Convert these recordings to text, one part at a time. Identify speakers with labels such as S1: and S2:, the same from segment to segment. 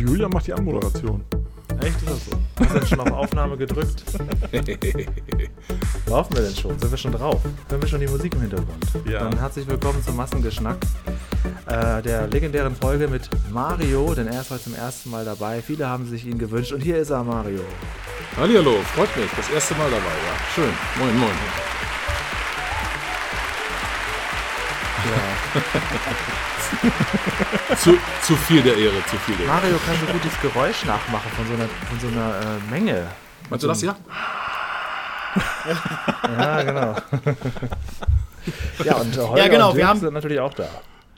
S1: Und Julia macht die Anmoderation.
S2: Echt, ist das so? Hast du denn schon auf Aufnahme gedrückt? Laufen wir denn schon? Sind wir schon drauf? Hören wir schon die Musik im Hintergrund?
S1: Ja.
S2: Dann herzlich willkommen zum Massengeschnack, äh, der legendären Folge mit Mario, denn er ist heute zum ersten Mal dabei. Viele haben sich ihn gewünscht und hier ist er, Mario.
S1: Hallihallo, freut mich. Das erste Mal dabei, ja. Schön. Moin, moin.
S2: Ja.
S1: Zu, zu viel der Ehre, zu viel der Ehre.
S2: Mario kann so gut das Geräusch nachmachen von so einer, von so einer äh, Menge.
S1: Meinst du das ja?
S2: Ja, genau. ja, und äh, Holger
S3: Ja, genau,
S2: und
S3: wir haben-
S2: sind natürlich auch da.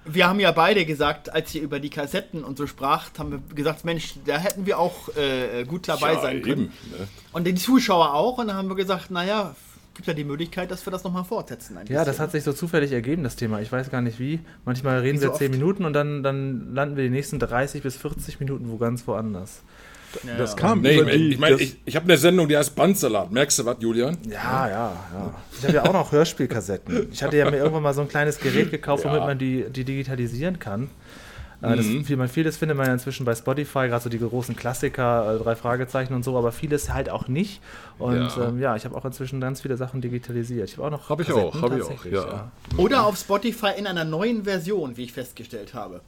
S3: Wir haben ja beide gesagt, als ihr über die Kassetten und so spracht, haben wir gesagt, Mensch, da hätten wir auch äh, gut dabei
S1: Ja,
S3: sein können.
S1: eben, ne?
S3: Und die Zuschauer auch. Und dann haben wir gesagt, naja, gibt ja die Möglichkeit, dass wir das nochmal fortsetzen. ein
S2: Ja, das
S3: bisschen.
S2: hat sich so zufällig ergeben, das Thema. Ich weiß gar nicht wie. Manchmal reden
S3: Wie so
S2: wir 10
S3: oft.
S2: Minuten und dann, dann landen wir die nächsten 30 bis 40 Minuten wo ganz woanders.
S3: Ja,
S1: Das
S3: ja.
S1: kam
S4: Nee,
S1: über
S4: ich,
S1: die,
S4: ich meine,
S1: das-
S4: ich, ich habe eine Sendung, die heißt Bandsalat. Merkst du was, Julian?
S2: Ja, ja, ja. Ich habe ja auch noch Hörspielkassetten. Ich hatte ja mir irgendwann mal so ein kleines Gerät gekauft, womit
S4: Ja.
S2: man die, die digitalisieren kann. Äh, Das, viel, man, vieles findet man ja inzwischen bei Spotify, gerade so die großen Klassiker, äh, drei Fragezeichen und so, aber vieles halt auch nicht. Und
S4: Ja.
S2: ähm, ja, ich habe auch inzwischen ganz viele Sachen digitalisiert. Ich habe auch noch.
S1: Hab ich auch, hab ich auch, ja.
S3: Oder auf Spotify in einer neuen Version, wie ich festgestellt habe.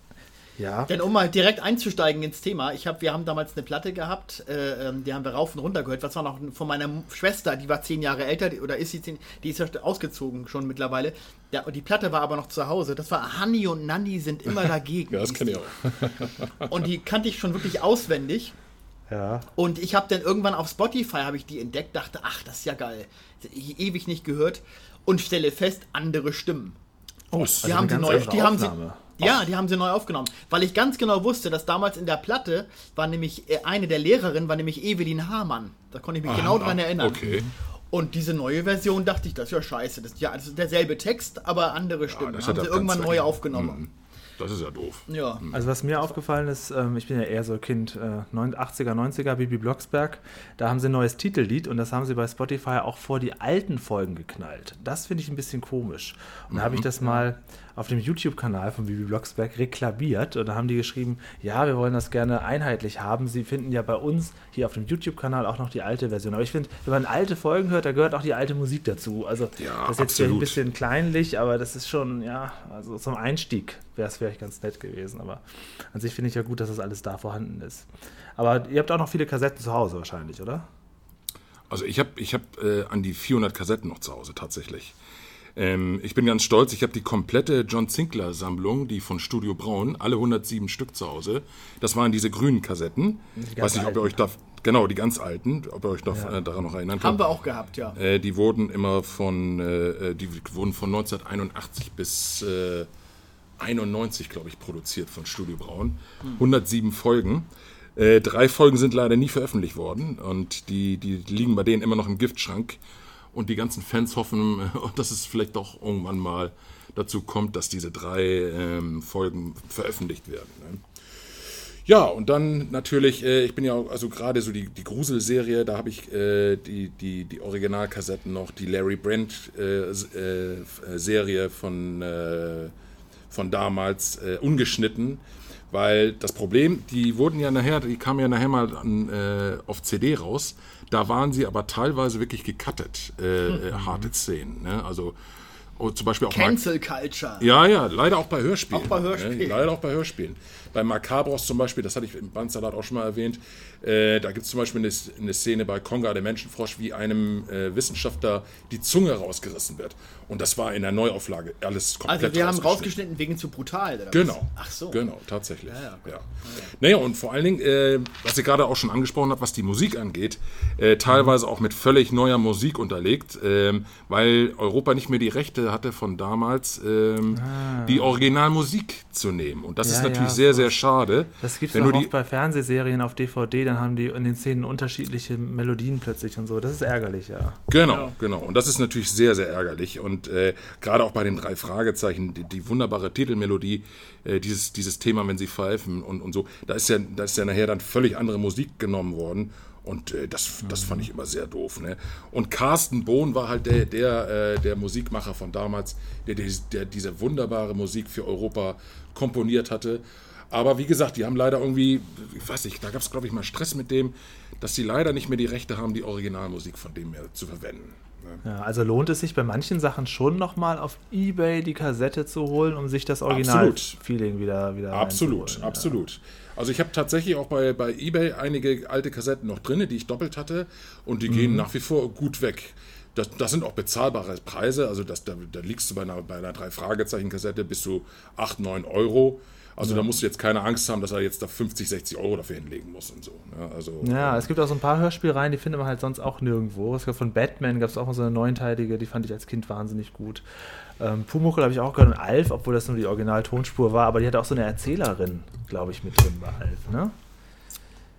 S2: Ja.
S3: Denn um mal direkt einzusteigen ins Thema, ich hab, wir haben damals eine Platte gehabt, äh, ähm, die haben wir rauf und runter gehört. Was war noch von meiner Schwester, die war zehn Jahre älter, die, oder ist sie zehn, die ist ja ausgezogen schon mittlerweile. Ja, und die Platte war aber noch zu Hause. Das war Hanni und Nanni sind immer dagegen.
S1: ja, das kenne ich auch.
S3: Und die kannte ich schon wirklich auswendig.
S2: ja.
S3: Und ich habe dann irgendwann auf Spotify habe ich die entdeckt, dachte, ach, das ist ja geil. Ich ewig nicht gehört und stelle fest, andere Stimmen.
S2: Oh,
S3: Die haben sie
S2: ganz
S3: neu, die haben sie,
S2: Aufnahme.
S3: Ja, die haben sie neu aufgenommen, weil ich ganz genau wusste, dass damals in der Platte war nämlich äh, eine der Lehrerinnen war nämlich Evelyn Hamann. Da konnte ich mich genau dran erinnern.
S1: okay.
S3: Und diese neue Version dachte ich, das ist ja scheiße. Das ist ja das ist derselbe Text, aber andere Stimmen.
S1: das
S3: haben sie irgendwann neu aufgenommen.
S1: Das ist ja doof.
S3: Ja.
S2: Also was mir aufgefallen ist, ähm, ich bin ja eher so Kind äh, 9 80er, 90er, Bibi Blocksberg, da haben sie ein neues Titellied und das haben sie bei Spotify auch vor die alten Folgen geknallt. Das finde ich ein bisschen komisch. Und da habe ich das mal auf dem YouTube-Kanal von Bibi Blocksberg reklamiert und da haben die geschrieben, ja, wir wollen das gerne einheitlich haben. Sie finden ja bei uns hier auf dem YouTube-Kanal auch noch die alte Version. Aber ich finde, wenn man alte Folgen hört, da gehört auch die alte Musik dazu. Also
S1: Ja,
S2: das ist jetzt hier ein
S1: absolut.
S2: bisschen kleinlich, aber das ist schon, ja, also zum Einstieg wäre es vielleicht ganz nett gewesen. Aber an sich finde ich ja gut, dass das alles da vorhanden ist. Aber ihr habt auch noch viele Kassetten zu Hause wahrscheinlich, oder?
S1: Also ich habe ich hab, äh, an die 400 Kassetten noch zu Hause tatsächlich. Ähm, ich bin ganz stolz, ich habe die komplette John Sinclair Sammlung, die von Studio Braun, alle 107 Stück zu Hause. Das waren diese grünen Kassetten. Ich weiß nicht, ob ihr euch da, genau, die ganz alten, ob ihr euch noch, äh, daran noch erinnern
S3: Haben
S1: könnt.
S3: wir auch gehabt, ja.
S1: Äh, die wurden immer von, äh, die wurden von 1981 bis äh, 91, glaube ich, produziert von Studio Braun. 107 Folgen. Äh, drei Folgen sind leider nie veröffentlicht worden und die, die liegen bei denen immer noch im Giftschrank. Und die ganzen Fans hoffen, äh, dass es vielleicht doch irgendwann mal dazu kommt, dass diese drei ähm, Folgen veröffentlicht werden. Ne? Ja, und dann natürlich, äh, ich bin ja auch, also gerade so die, die Gruselserie, da habe ich äh, die, die, die Originalkassetten noch, die Larry Brent äh, äh, äh, von, von damals äh, ungeschnitten, weil das Problem, die wurden ja nachher, die kamen ja nachher mal an, äh, auf CD raus, da waren sie aber teilweise wirklich gecuttet, äh, äh, harte Szenen, ne? also oh, zum Beispiel auch
S3: Cancel Culture.
S1: ja, ja, leider auch bei Hörspielen.
S3: Auch bei Hörspielen.
S1: Ne? Leider auch bei Hörspielen. Bei Macabros zum Beispiel, das hatte ich im Bandsalat auch schon mal erwähnt, äh, da gibt es zum Beispiel eine, eine Szene bei Konga, der Menschenfrosch, wie einem äh, Wissenschaftler die Zunge rausgerissen wird. Und das war in der Neuauflage alles komplett
S3: Also wir haben
S1: rausgeschnitten.
S3: wegen zu brutal. Oder was?
S1: Genau.
S3: Ach so.
S1: Genau, tatsächlich. Ja,
S3: Ja, ja,
S1: Naja, und vor allen Dingen, äh, was ihr gerade auch schon angesprochen habt, was die Musik angeht, äh, teilweise auch mit völlig neuer Musik unterlegt, ähm, weil Europa nicht mehr die Rechte hatte von damals, ähm, die Originalmusik zu nehmen. Und das
S2: Ah.
S1: Ist natürlich sehr,
S2: so.
S1: Sehr schade.
S2: Das gibt es auch
S1: die
S2: bei Fernsehserien auf DVD, dann haben die in den Szenen unterschiedliche Melodien plötzlich und so. Das ist ärgerlich, ja.
S1: Genau, genau. Und das ist natürlich sehr, sehr ärgerlich. Und äh, gerade auch bei den drei Fragezeichen, die, die wunderbare Titelmelodie, äh, dieses, dieses Thema, wenn sie pfeifen und, und so, da ist, ja, da ist ja nachher dann völlig andere Musik genommen worden. Und äh, das, das fand ich immer sehr doof. Ne? Und Carsten Bohn war halt der, der, äh, der Musikmacher von damals, der, der, der diese wunderbare Musik für Europa komponiert hatte. Aber wie gesagt, die haben leider irgendwie, ich weiß nicht, da gab es glaube ich mal Stress mit dem, dass sie leider nicht mehr die Rechte haben, die Originalmusik von dem mehr zu verwenden. ne?
S2: Ja, also lohnt es sich bei manchen Sachen schon nochmal auf Ebay die Kassette zu holen, um sich das. Original-Feeling wieder, wieder
S1: Absolut, absolut. Also ich habe tatsächlich auch bei, bei eBay einige alte Kassetten noch drin, die ich doppelt hatte und die
S2: Mhm.
S1: gehen nach wie vor gut weg. Das, das sind auch bezahlbare Preise, also das, da, da liegst du bei einer, bei einer Drei-Fragezeichen-Kassette bis zu 8, 9 Euro. Also da musst du jetzt keine Angst haben, dass er jetzt da 50, 60 Euro dafür hinlegen muss und so. Ne? Also,
S2: Ja, es gibt auch so ein paar Hörspielreihen, die findet man halt sonst auch nirgendwo. Es gab von Batman gab es auch mal so eine neunteilige, die fand ich als Kind wahnsinnig gut. Ähm, Pumuckl habe ich auch gehört und Alf, obwohl das nur die Original-Tonspur war, aber die hatte auch so eine Erzählerin, glaube ich, mit drin bei Alf, ne?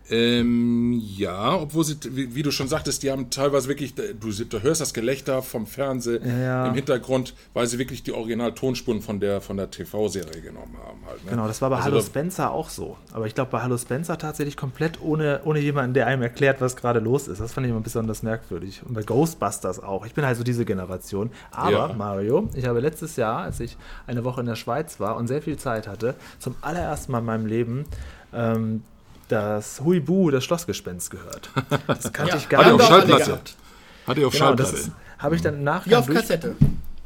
S1: Ähm, ja, obwohl sie, wie, wie du schon sagtest, die haben teilweise wirklich, du, du hörst das Gelächter vom Fernsehen
S2: Ja,
S1: im Hintergrund, weil sie wirklich die Original-Tonspuren von der, von der TV-Serie genommen haben. Halt, ne?
S2: Genau, das war bei
S1: Also
S2: Hallo Spencer auch so. Aber ich glaube, bei Hallo Spencer tatsächlich komplett ohne, ohne jemanden, der einem erklärt, was gerade los ist. Das fand ich immer besonders merkwürdig. Und bei Ghostbusters auch. Ich bin halt so diese Generation. Aber,
S1: Ja.
S2: Mario, ich habe letztes Jahr, als ich eine Woche in der Schweiz war und sehr viel Zeit hatte, zum allerersten Mal in meinem Leben ähm, das Huibu, das Schlossgespenst gehört. Das kannte
S3: Ja,
S2: ich gar
S1: Hat er
S3: Haben
S1: auf Schallplatte?
S3: gehabt.
S1: Hat er auf
S2: Genau, das
S1: Schallplatte?
S2: ist- habe ich dann im Nachgang
S3: Ja, auf Kassette.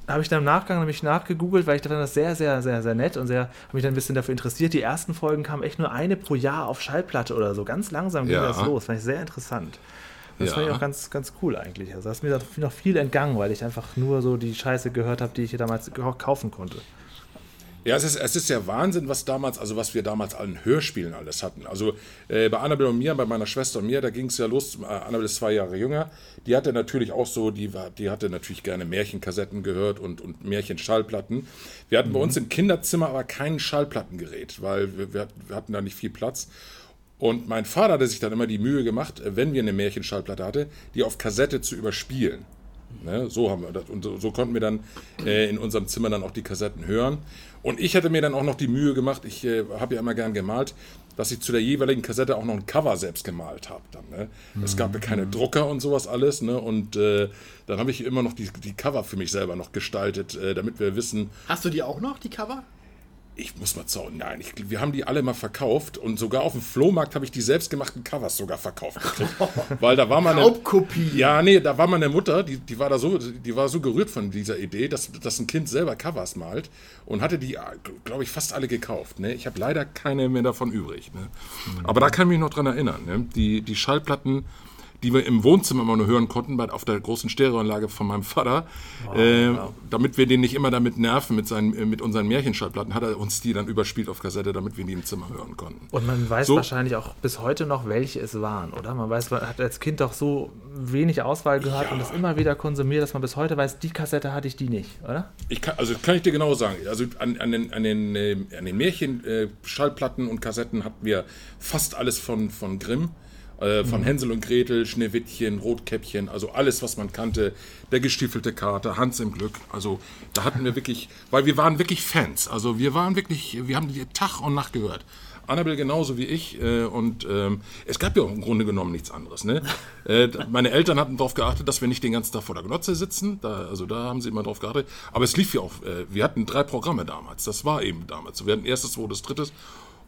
S2: habe ich dann im Nachgang nämlich nachgegoogelt, weil ich fand das sehr, sehr, sehr, sehr nett und sehr, habe mich dann ein bisschen dafür interessiert. Die ersten Folgen kamen echt nur eine pro Jahr auf Schallplatte oder so. Ganz langsam ging
S1: Ja.
S2: das los. Fand ich sehr interessant. Das
S1: Ja.
S2: fand ich auch ganz, ganz cool eigentlich. Also da ist mir da noch viel entgangen, weil ich einfach nur so die Scheiße gehört habe, die ich hier damals kaufen konnte.
S1: Ja, es ist, es ist ja Wahnsinn, was damals, also was wir damals an Hörspielen alles hatten. Also äh, bei Annabelle und mir, bei meiner Schwester und mir, da ging es ja los. Äh, Annabelle ist zwei Jahre jünger. Die hatte natürlich auch so, die, war, die hatte natürlich gerne Märchenkassetten gehört und, und Märchenschallplatten. Wir hatten bei uns im Kinderzimmer aber kein Schallplattengerät, weil wir, wir, wir hatten da nicht viel Platz. Und mein Vater hatte sich dann immer die Mühe gemacht, äh, wenn wir eine Märchenschallplatte hatte, die auf Kassette zu überspielen. Ne, so haben wir das. Und so, so konnten wir dann äh, in unserem Zimmer dann auch die Kassetten hören. Und ich hatte mir dann auch noch die Mühe gemacht, ich äh, habe ja immer gern gemalt, dass ich zu der jeweiligen Kassette auch noch ein Cover selbst gemalt habe. Dann, ne? Es gab ja keine Drucker und sowas alles. Ne? Und äh, dann habe ich immer noch die, die Cover für mich selber noch gestaltet, äh, damit wir wissen,
S3: Hast du die auch noch, die Cover?
S1: Ich muss mal zauen. Nein, ich, wir haben die alle mal verkauft und sogar auf dem Flohmarkt habe ich die selbstgemachten Covers sogar verkauft. Weil da war meine.
S3: Raubkopie.
S1: Ja, nee, da war meine Mutter, die, die war da so, die war so gerührt von dieser Idee, dass, dass ein Kind selber Covers malt und hatte die, glaube ich, fast alle gekauft. Ne? Ich habe leider keine mehr davon übrig. Ne? Aber da kann ich mich noch dran erinnern. Ne? Die, die Schallplatten, die wir im Wohnzimmer immer nur hören konnten, bei, auf der großen Stereoanlage von meinem Vater, äh, damit wir den nicht immer damit nerven mit, seinen, äh, mit unseren Märchenschallplatten, hat er uns die dann überspielt auf Kassette, damit wir die im Zimmer hören konnten.
S2: Und man weiß
S1: So.
S2: wahrscheinlich auch bis heute noch, welche es waren, oder? Man weiß, man hat als Kind doch so wenig Auswahl gehört
S1: Ja.
S2: und das immer wieder konsumiert, dass man bis heute weiß, die Kassette hatte ich die nicht, oder?
S1: Ich kann, also kann ich dir genau sagen. Also an, an den, an den, äh, an den Märchen, äh, Schallplatten und Kassetten hatten wir fast alles von, von Grimm. Äh, von Hänsel und Gretel, Schneewittchen, Rotkäppchen, also alles, was man kannte. Der gestiefelte Kater, Hans im Glück. Also da hatten wir wirklich, weil wir waren wirklich Fans. Also wir waren wirklich, wir haben die Tag und Nacht gehört. Annabelle genauso wie ich. Äh, und ähm, es gab ja im Grunde genommen nichts anderes. Ne? Äh, meine Eltern hatten darauf geachtet, dass wir nicht den ganzen Tag vor der Glotze sitzen. Da, also da haben sie immer drauf geachtet. Aber es lief ja auch. Äh, wir hatten drei Programme damals. Das war eben damals. Wir hatten erstes, zweites, drittes.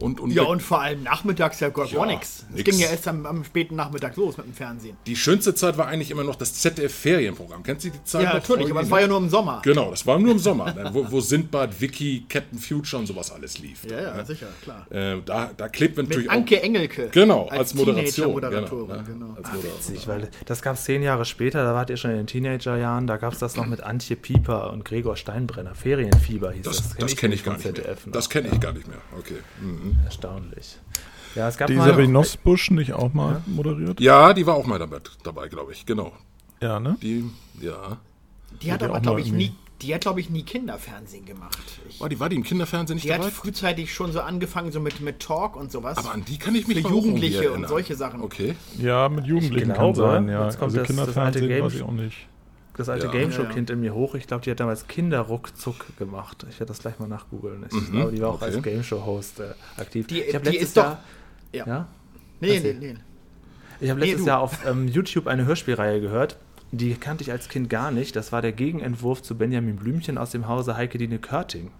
S1: Und, und,
S3: Ja, und vor allem nachmittags ja gar,
S1: Ja,
S3: nichts. Es ging ja erst am, am späten Nachmittag los mit dem Fernsehen.
S1: die schönste Zeit war eigentlich immer noch das ZDF-Ferienprogramm. Kennst du die Zeit
S3: Ja,
S1: noch?
S3: natürlich, aber es war ja nur im Sommer.
S1: Genau, das war nur im Sommer, ne? wo, wo Sindbad, Wiki, Captain Future und sowas alles lief.
S3: Ja, ja,
S1: ne?
S3: sicher, klar.
S1: Äh, da, da klebt man natürlich
S3: Mit Anke Engelke.
S1: Genau, als, Moderation.
S3: Teenager-Moderatorin,
S1: Genau, ne?
S3: genau.
S1: als Moderatorin.
S2: Witzig, weil das gab es zehn Jahre später, da wart ihr schon in den Teenagerjahren, da gab es das noch mit Antje Pieper und Gregor Steinbrenner. Ferienfieber hieß das.
S1: Das, das kenne ich, gar nicht mehr.
S2: ZDF.
S1: Das kenne ich gar nicht mehr. Okay. Mhm.
S2: Erstaunlich. Ja, es gab
S5: Die
S2: mal,
S5: Sabine Busch nicht auch mal moderiert?
S1: Ja, die war auch mal dabei, dabei glaube ich. Genau.
S5: Ja, ne?
S1: Die, ja.
S3: Die hat
S5: ja
S3: aber, glaube ich, nie, die hat, glaube ich, nie Kinderfernsehen gemacht. Ich,
S1: War die, war die im Kinderfernsehen nicht
S3: die hat
S1: dabei?
S3: frühzeitig schon so angefangen, so mit, mit Talk und sowas.
S1: Aber an die kann ich mich
S3: Für Jugendliche und solche Sachen.
S1: Okay.
S5: Ja, mit Jugendlichen
S2: Ich
S5: kann
S2: glaube,
S5: sein, ja.
S2: jetzt kommt
S5: Also
S2: das- das alte
S5: Kinderfernsehen
S2: Game-
S5: weiß ich auch nicht.
S2: Das alte
S1: Ja.
S2: Gameshow-Kind in mir hoch. Ich glaube, die hat damals Kinder ruckzuck gemacht. Ich werde das gleich mal nachgoogeln. Ich
S1: Mhm,
S2: glaube, die war auch
S1: okay.
S2: als Gameshow-Host äh, aktiv.
S3: Die-
S2: ich habe
S3: die
S2: letztes
S3: ist doch-
S2: Jahr,
S3: ja.
S2: ja?
S3: nee, nee, nee.
S2: Ich habe
S3: Nee,
S2: letztes
S3: du.
S2: Jahr auf ähm, YouTube eine Hörspielreihe gehört. Die kannte ich als Kind gar nicht. Das war der Gegenentwurf zu Benjamin Blümchen aus dem Hause Heike Dine Körting.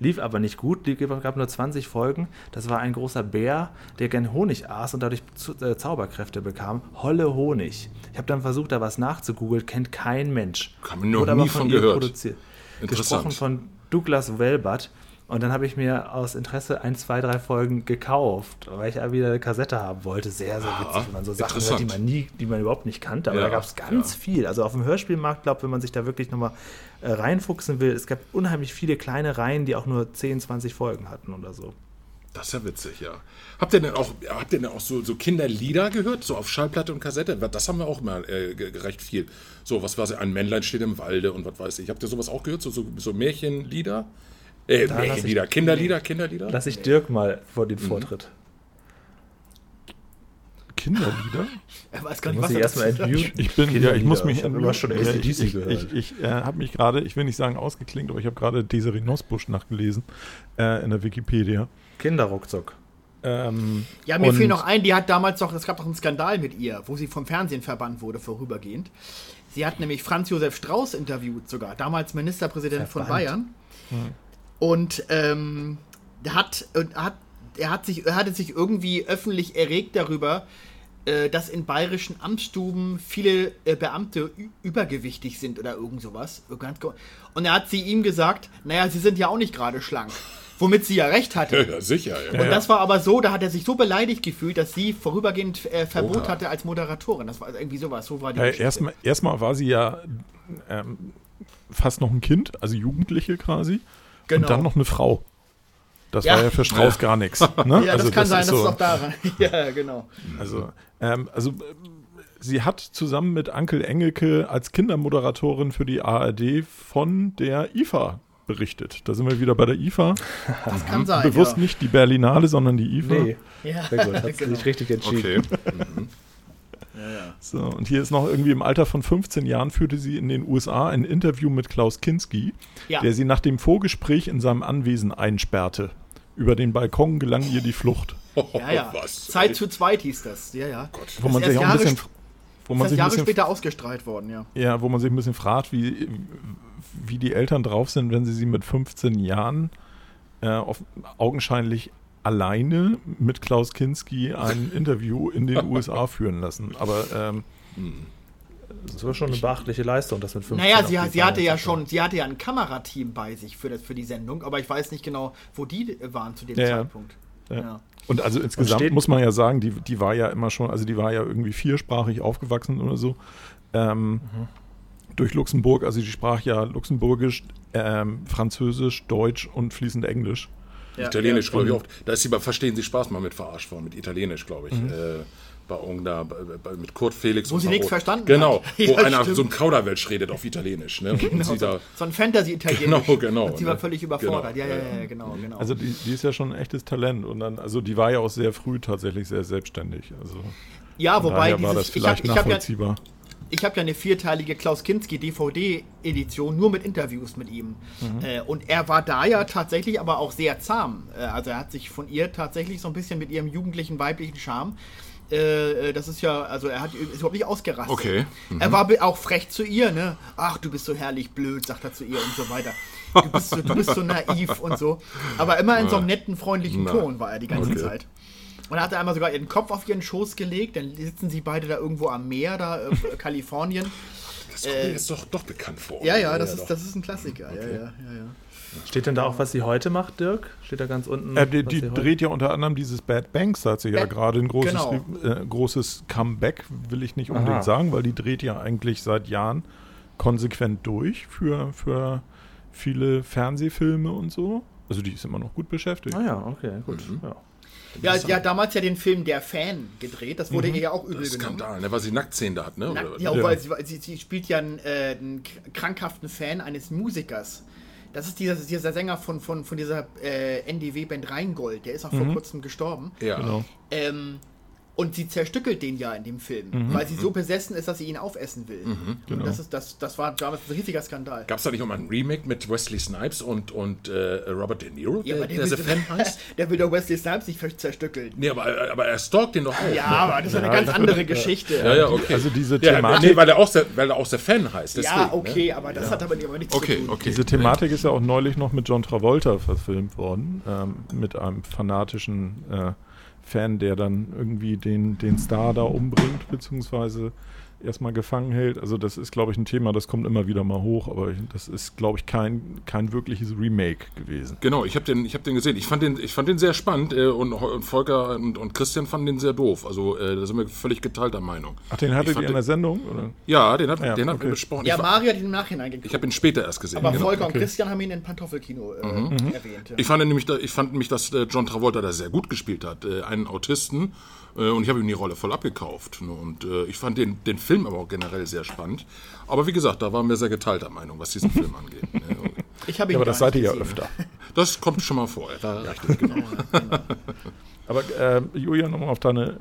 S2: Lief aber nicht gut, gab nur 20 Folgen. Das war ein großer Bär, der gern Honig aß und dadurch äh, Zauberkräfte bekam. Holle Honig. Ich habe dann versucht, da was nachzugoogeln, kennt kein Mensch.
S1: Wir noch
S2: Wurde
S1: nie
S2: aber
S1: von
S2: ihr
S1: gehört.
S2: produziert.
S1: Interessant.
S2: Gesprochen von Douglas Welbert. Und dann habe ich mir aus Interesse ein, zwei, drei Folgen gekauft, weil ich ja wieder eine Kassette haben wollte. Sehr, sehr witzig, wenn man so Sachen hört, die man nie, die man überhaupt nicht kannte. Aber
S1: Ja,
S2: da gab es ganz
S1: ja.
S2: viel. Also auf dem Hörspielmarkt, glaube wenn man sich da wirklich nochmal äh, reinfuchsen will, es gab unheimlich viele kleine Reihen, die auch nur 10, 20 Folgen hatten oder so.
S1: Das ist ja witzig, ja. Habt ihr denn auch, habt ihr denn auch so, so Kinderlieder gehört? So auf Schallplatte und Kassette? Das haben wir auch mal äh, recht viel. So, was war es? Ein Männlein steht im Walde und was weiß ich. Habt ihr sowas auch gehört? So, so, so Märchenlieder? Äh,
S2: lass ich-
S1: Märchenlieder, Kinderlieder, Kinderlieder?
S2: Lass ich Dirk mal vor den Vortritt.
S5: Kinderlieder?
S3: Er weiß gar nicht, was
S2: ich
S3: er
S2: erstmal entmuten.
S5: Ich bin, ja, ich muss mich
S2: Ich habe schon
S5: ich,
S2: ACDC
S5: ich,
S2: gehört.
S5: ich, ich äh, habe mich gerade, ich will nicht sagen ausgeklingt, aber ich habe gerade Desiree Nosbusch nachgelesen äh, in der Wikipedia.
S2: Kinderruckzuck.
S5: Ähm,
S3: Ja, mir fehlt noch ein, die hat damals doch, es gab doch einen Skandal mit ihr, wo sie vom Fernsehen verbannt wurde, vorübergehend. Sie hat nämlich Franz Josef Strauß interviewt sogar, damals Ministerpräsident von
S2: Verbannt.
S3: Bayern. Und ähm, hat, und hat, er, hat sich, er hatte sich irgendwie öffentlich erregt darüber, äh, dass in bayerischen Amtsstuben viele äh, Beamte übergewichtig sind oder irgend sowas. Und er hat sie ihm gesagt, naja, sie sind ja auch nicht gerade schlank. Womit sie ja recht hatte.
S1: Ja, ja, sicher. Ja.
S3: Und das war aber so, da hat er sich so beleidigt gefühlt, dass sie vorübergehend äh, Verbot
S1: Oha.
S3: hatte als Moderatorin. Das war irgendwie sowas. So war die Geschichte.
S5: erstmal, erstmal war sie ja ähm, fast noch ein Kind, also Jugendliche quasi.
S3: Genau.
S5: Und dann noch eine Frau. Das
S3: Ja.
S5: war ja für Strauß gar nichts. Ne?
S3: ja,
S5: also
S3: das kann sein,
S5: ist
S3: das ist
S5: so-
S3: auch daran. ja, genau.
S5: Also, ähm, also sie hat zusammen mit Ankel Engelke als Kindermoderatorin für die ARD von der IFA berichtet. Da sind wir wieder bei der IFA.
S3: Das kann sein.
S5: Bewusst
S3: ja.
S5: nicht die Berlinale, sondern die IFA.
S2: Nee,
S3: Ja,
S2: sehr gut. Hat
S3: genau.
S2: sich richtig entschieden.
S1: Okay.
S5: So, und hier ist noch irgendwie im Alter von 15 Jahren führte sie in den USA ein Interview mit Klaus Kinski,
S3: Ja.
S5: der sie nach dem Vorgespräch in seinem Anwesen einsperrte. Über den Balkon gelang ihr die Flucht.
S3: Ja, ja.
S1: Was?
S3: Zeit zu zweit hieß das. Ja, ja.
S5: Wo
S3: Das
S5: man
S3: ist
S5: sich auch ein
S3: Jahre
S5: bisschen, wo
S3: Das
S5: man
S3: ist
S5: sich ein
S3: Jahre
S5: bisschen
S3: später ausgestrahlt worden, ja.
S5: Ja, wo man sich ein bisschen fragt, wie, wie die Eltern drauf sind, wenn sie sie mit 15 Jahren äh, auf, augenscheinlich alleine mit Klaus Kinski ein Interview in den USA führen lassen. Aber ähm,
S2: Das war schon eine beachtliche Leistung, das mit 15
S3: Naja, sie,
S2: die
S3: sie hatte ja schon, sie hatte ja ein Kamerateam bei sich für, das, für die Sendung, aber ich weiß nicht genau, wo die waren zu dem
S5: Ja.
S3: Zeitpunkt.
S5: Ja.
S3: Ja.
S5: und also insgesamt
S2: steht-
S5: muss man ja sagen, die, die war ja immer schon, also die war ja irgendwie viersprachig aufgewachsen oder so. Ähm, Durch Luxemburg, also die sprach ja Luxemburgisch, ähm, Französisch, Deutsch und fließend Englisch.
S3: Ja,
S1: Italienisch,
S3: ja.
S1: glaube ich, oft. Da ist sie bei Verstehen Sie Spaß mal mit verarscht worden, mit Italienisch, glaube ich.
S3: Mhm.
S1: Äh, bei irgendeiner, bei, bei, mit Kurt Felix.
S3: Wo
S1: und
S3: sie nichts
S1: Roth.
S3: verstanden
S1: Genau,
S3: hat.
S1: wo
S3: Ja,
S1: einer
S3: stimmt.
S1: so ein Kauderwelsch redet auf Italienisch. Ne?
S3: Genau,
S1: sie da,
S3: so, so ein Fantasy-Italienisch.
S1: Genau, genau,
S3: Und sie war
S1: ne?
S3: völlig überfordert.
S1: Genau,
S3: ja, ja,
S1: ja,
S3: ja, genau, genau.
S5: Also die, die ist ja schon ein echtes Talent und dann, also die war ja auch sehr früh tatsächlich sehr selbstständig. Also
S3: ja, wobei
S5: daher war
S3: dieses,
S5: das
S3: ich
S5: vielleicht
S3: ich hab ja,
S5: nachvollziehbar.
S3: Ich hab ja eine vierteilige Klaus Kinski DVD-Edition, nur mit Interviews mit ihm.
S5: Mhm.
S3: Äh, und er war da ja tatsächlich aber auch sehr zahm. Äh, also er hat sich von ihr tatsächlich so ein bisschen mit ihrem jugendlichen weiblichen Charme. Äh, äh, das ist ja, also er hat ist überhaupt nicht ausgerastet.
S1: Okay.
S3: Er war auch frech zu ihr, ne? Ach, du bist so herrlich blöd, sagt er zu ihr und so weiter. Du bist so, du bist so naiv und so. Aber immer in so einem netten, freundlichen
S1: Na.
S3: Ton war er die ganze
S1: Okay.
S3: Zeit. Und er hatte einmal sogar ihren Kopf auf ihren Schoß gelegt, dann sitzen sie beide da irgendwo am Meer, da äh, Kalifornien.
S1: das kommt mir jetzt doch, doch bekannt vor.
S3: Ja, ja, das,
S1: doch.
S3: ist, das ist ein Klassiker. Ja, ja, ja, ja.
S2: Steht denn da auch, was sie heute macht, Dirk? Steht da ganz unten?
S5: Äh, die die dreht ja unter anderem dieses Bad Banks, da hat sie ja
S3: Bad-
S5: gerade ein großes,
S3: genau.
S5: äh, großes Comeback, will ich nicht unbedingt
S2: Aha.
S5: sagen, weil die dreht ja eigentlich seit Jahren konsequent durch für, für viele Fernsehfilme und so. Also die ist immer noch gut beschäftigt.
S2: Ah ja, okay, gut.
S1: Mhm.
S2: Ja.
S3: Ja, sie hat damals ja den Film Der Fan gedreht. Das wurde ihr ja auch übel
S1: Das ist
S3: genommen.
S1: Skandal, ne? weil sie Nacktszenen da hat, ne?
S3: Na,
S1: Oder-
S3: ja,
S5: Ja.
S3: weil sie, sie, sie spielt ja einen, äh, einen krankhaften Fan eines Musikers. Das ist dieser, dieser Sänger von, von, von dieser äh, NDW-Band Rheingold. Der ist auch vor kurzem gestorben.
S1: ja.
S5: Genau.
S3: Ähm, Und sie zerstückelt den ja in dem Film, weil sie so besessen ist, dass sie ihn aufessen will. Und das, ist, das, das war damals ein riesiger Skandal.
S1: Gab es da nicht auch mal ein Remake mit Wesley Snipes und, und äh, Robert De Niro,
S3: Ja,
S1: der,
S3: aber
S1: der The Fan heißt?
S3: der will doch Wesley Snipes nicht zerstückeln.
S1: Nee, aber, aber er stalkt den doch auch.
S3: Ja, aber das ist eine ganz andere Geschichte.
S1: ja, ja, okay.
S5: Also diese
S1: ja,
S5: Thematik,
S1: nee, weil er auch der, weil er auch der Fan heißt. Deswegen,
S3: Ja, okay,
S1: Ne?
S3: aber das hat aber aber nichts
S1: Okay,
S3: zu tun.
S1: okay.
S5: diese Thematik ist ja auch neulich noch mit John Travolta verfilmt worden, ähm, mit einem fanatischen äh, Fan, der dann irgendwie den, den Star da umbringt, beziehungsweise erstmal gefangen hält. Also das ist, glaube ich, ein Thema, das kommt immer wieder mal hoch, aber ich, das ist, glaube ich, kein, kein wirkliches Remake gewesen.
S1: Genau, ich habe den, ich hab den gesehen. Ich fand den, ich fand den sehr spannend äh, und, und Volker und, und Christian fanden den sehr doof. Also äh, da sind wir völlig geteilter Meinung.
S5: Ach, den
S1: Ich
S5: hattet ihr in der Sendung? Oder?
S1: Ja, den, hat,
S5: Ja,
S1: den haben
S5: okay.
S1: wir besprochen.
S3: Ja, Mario hat ihn im Nachhinein geguckt.
S1: ich habe ihn später erst gesehen.
S3: aber
S1: genau.
S3: Volker und
S5: okay.
S3: Christian haben ihn in Pantoffelkino äh,
S1: Mhm.
S3: erwähnt. Ja.
S1: Ich fand nämlich, ich fand nämlich, dass äh, John Travolta da sehr gut gespielt hat, äh, einen Autisten. Äh, und ich habe ihm die Rolle voll abgekauft. Ne? Und ich fand den, den Film aber auch generell sehr spannend. Aber wie gesagt, da waren wir sehr geteilter Meinung, was diesen Film angeht. Ne?
S3: Ich habe ihn
S5: Ja, aber das seid ihr ja öfter.
S1: Das kommt schon mal vor. Ja, richtig, genau.
S5: Aber äh, Julian, um auf deine äh,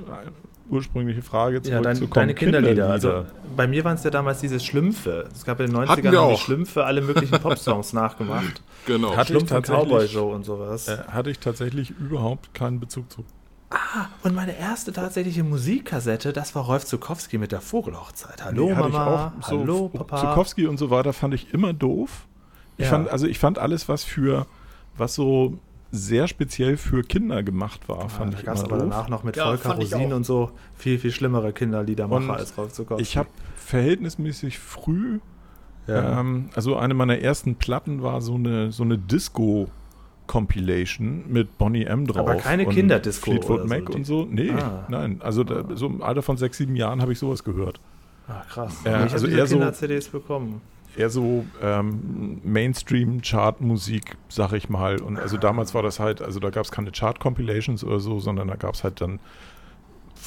S5: ursprüngliche Frage
S2: Ja, dein,
S5: zurückzukommen.
S2: deine Kinderlieder. Also bei mir waren es ja damals diese Schlümpfe. Es gab in den 90ern
S1: Hatten wir
S2: haben die
S1: auch.
S2: Schlümpfe alle möglichen Popsongs nachgemacht.
S1: genau.
S5: Hatte tatsächlich-
S2: Cowboy Show und sowas.
S5: äh, hatte ich tatsächlich überhaupt keinen Bezug zu.
S2: Und meine erste tatsächliche Musikkassette, das war Rolf Zukowski mit der Vogelhochzeit. Hallo
S5: Nee, hatte ich
S2: Mama,
S5: auch so
S2: hallo Papa.
S5: Zukowski und so weiter fand ich immer doof. Ich
S2: Ja.
S5: fand, also ich fand alles, was für, was so sehr speziell für Kinder gemacht war,
S2: Ja,
S5: fand
S2: da
S5: ich immer
S2: aber
S5: doof.
S2: danach noch mit
S3: Ja,
S2: Volker Rosin und so viel, viel schlimmere Kinderliedermacher
S5: Und
S2: als Rolf Zukowski.
S5: Ich habe verhältnismäßig früh,
S2: ja.
S5: ähm, also eine meiner ersten Platten war so eine, so eine Disco Compilation mit Bonnie M drauf.
S2: Aber keine Kinderdisco
S5: Fleetwood
S2: oder so,
S5: Mac
S2: die-
S5: und so. Nee,
S2: Ah.
S5: nein. Also da, so im Alter von sechs, sieben Jahren habe ich sowas gehört.
S2: Ah, krass.
S5: Ja,
S2: ich
S5: also eher so-
S2: Kinder-CDs bekommen.
S5: eher so ähm, Mainstream-Chart-Musik, sag ich mal. Und also damals war das halt, also da gab es keine Chart-Compilations oder so, sondern da gab es halt dann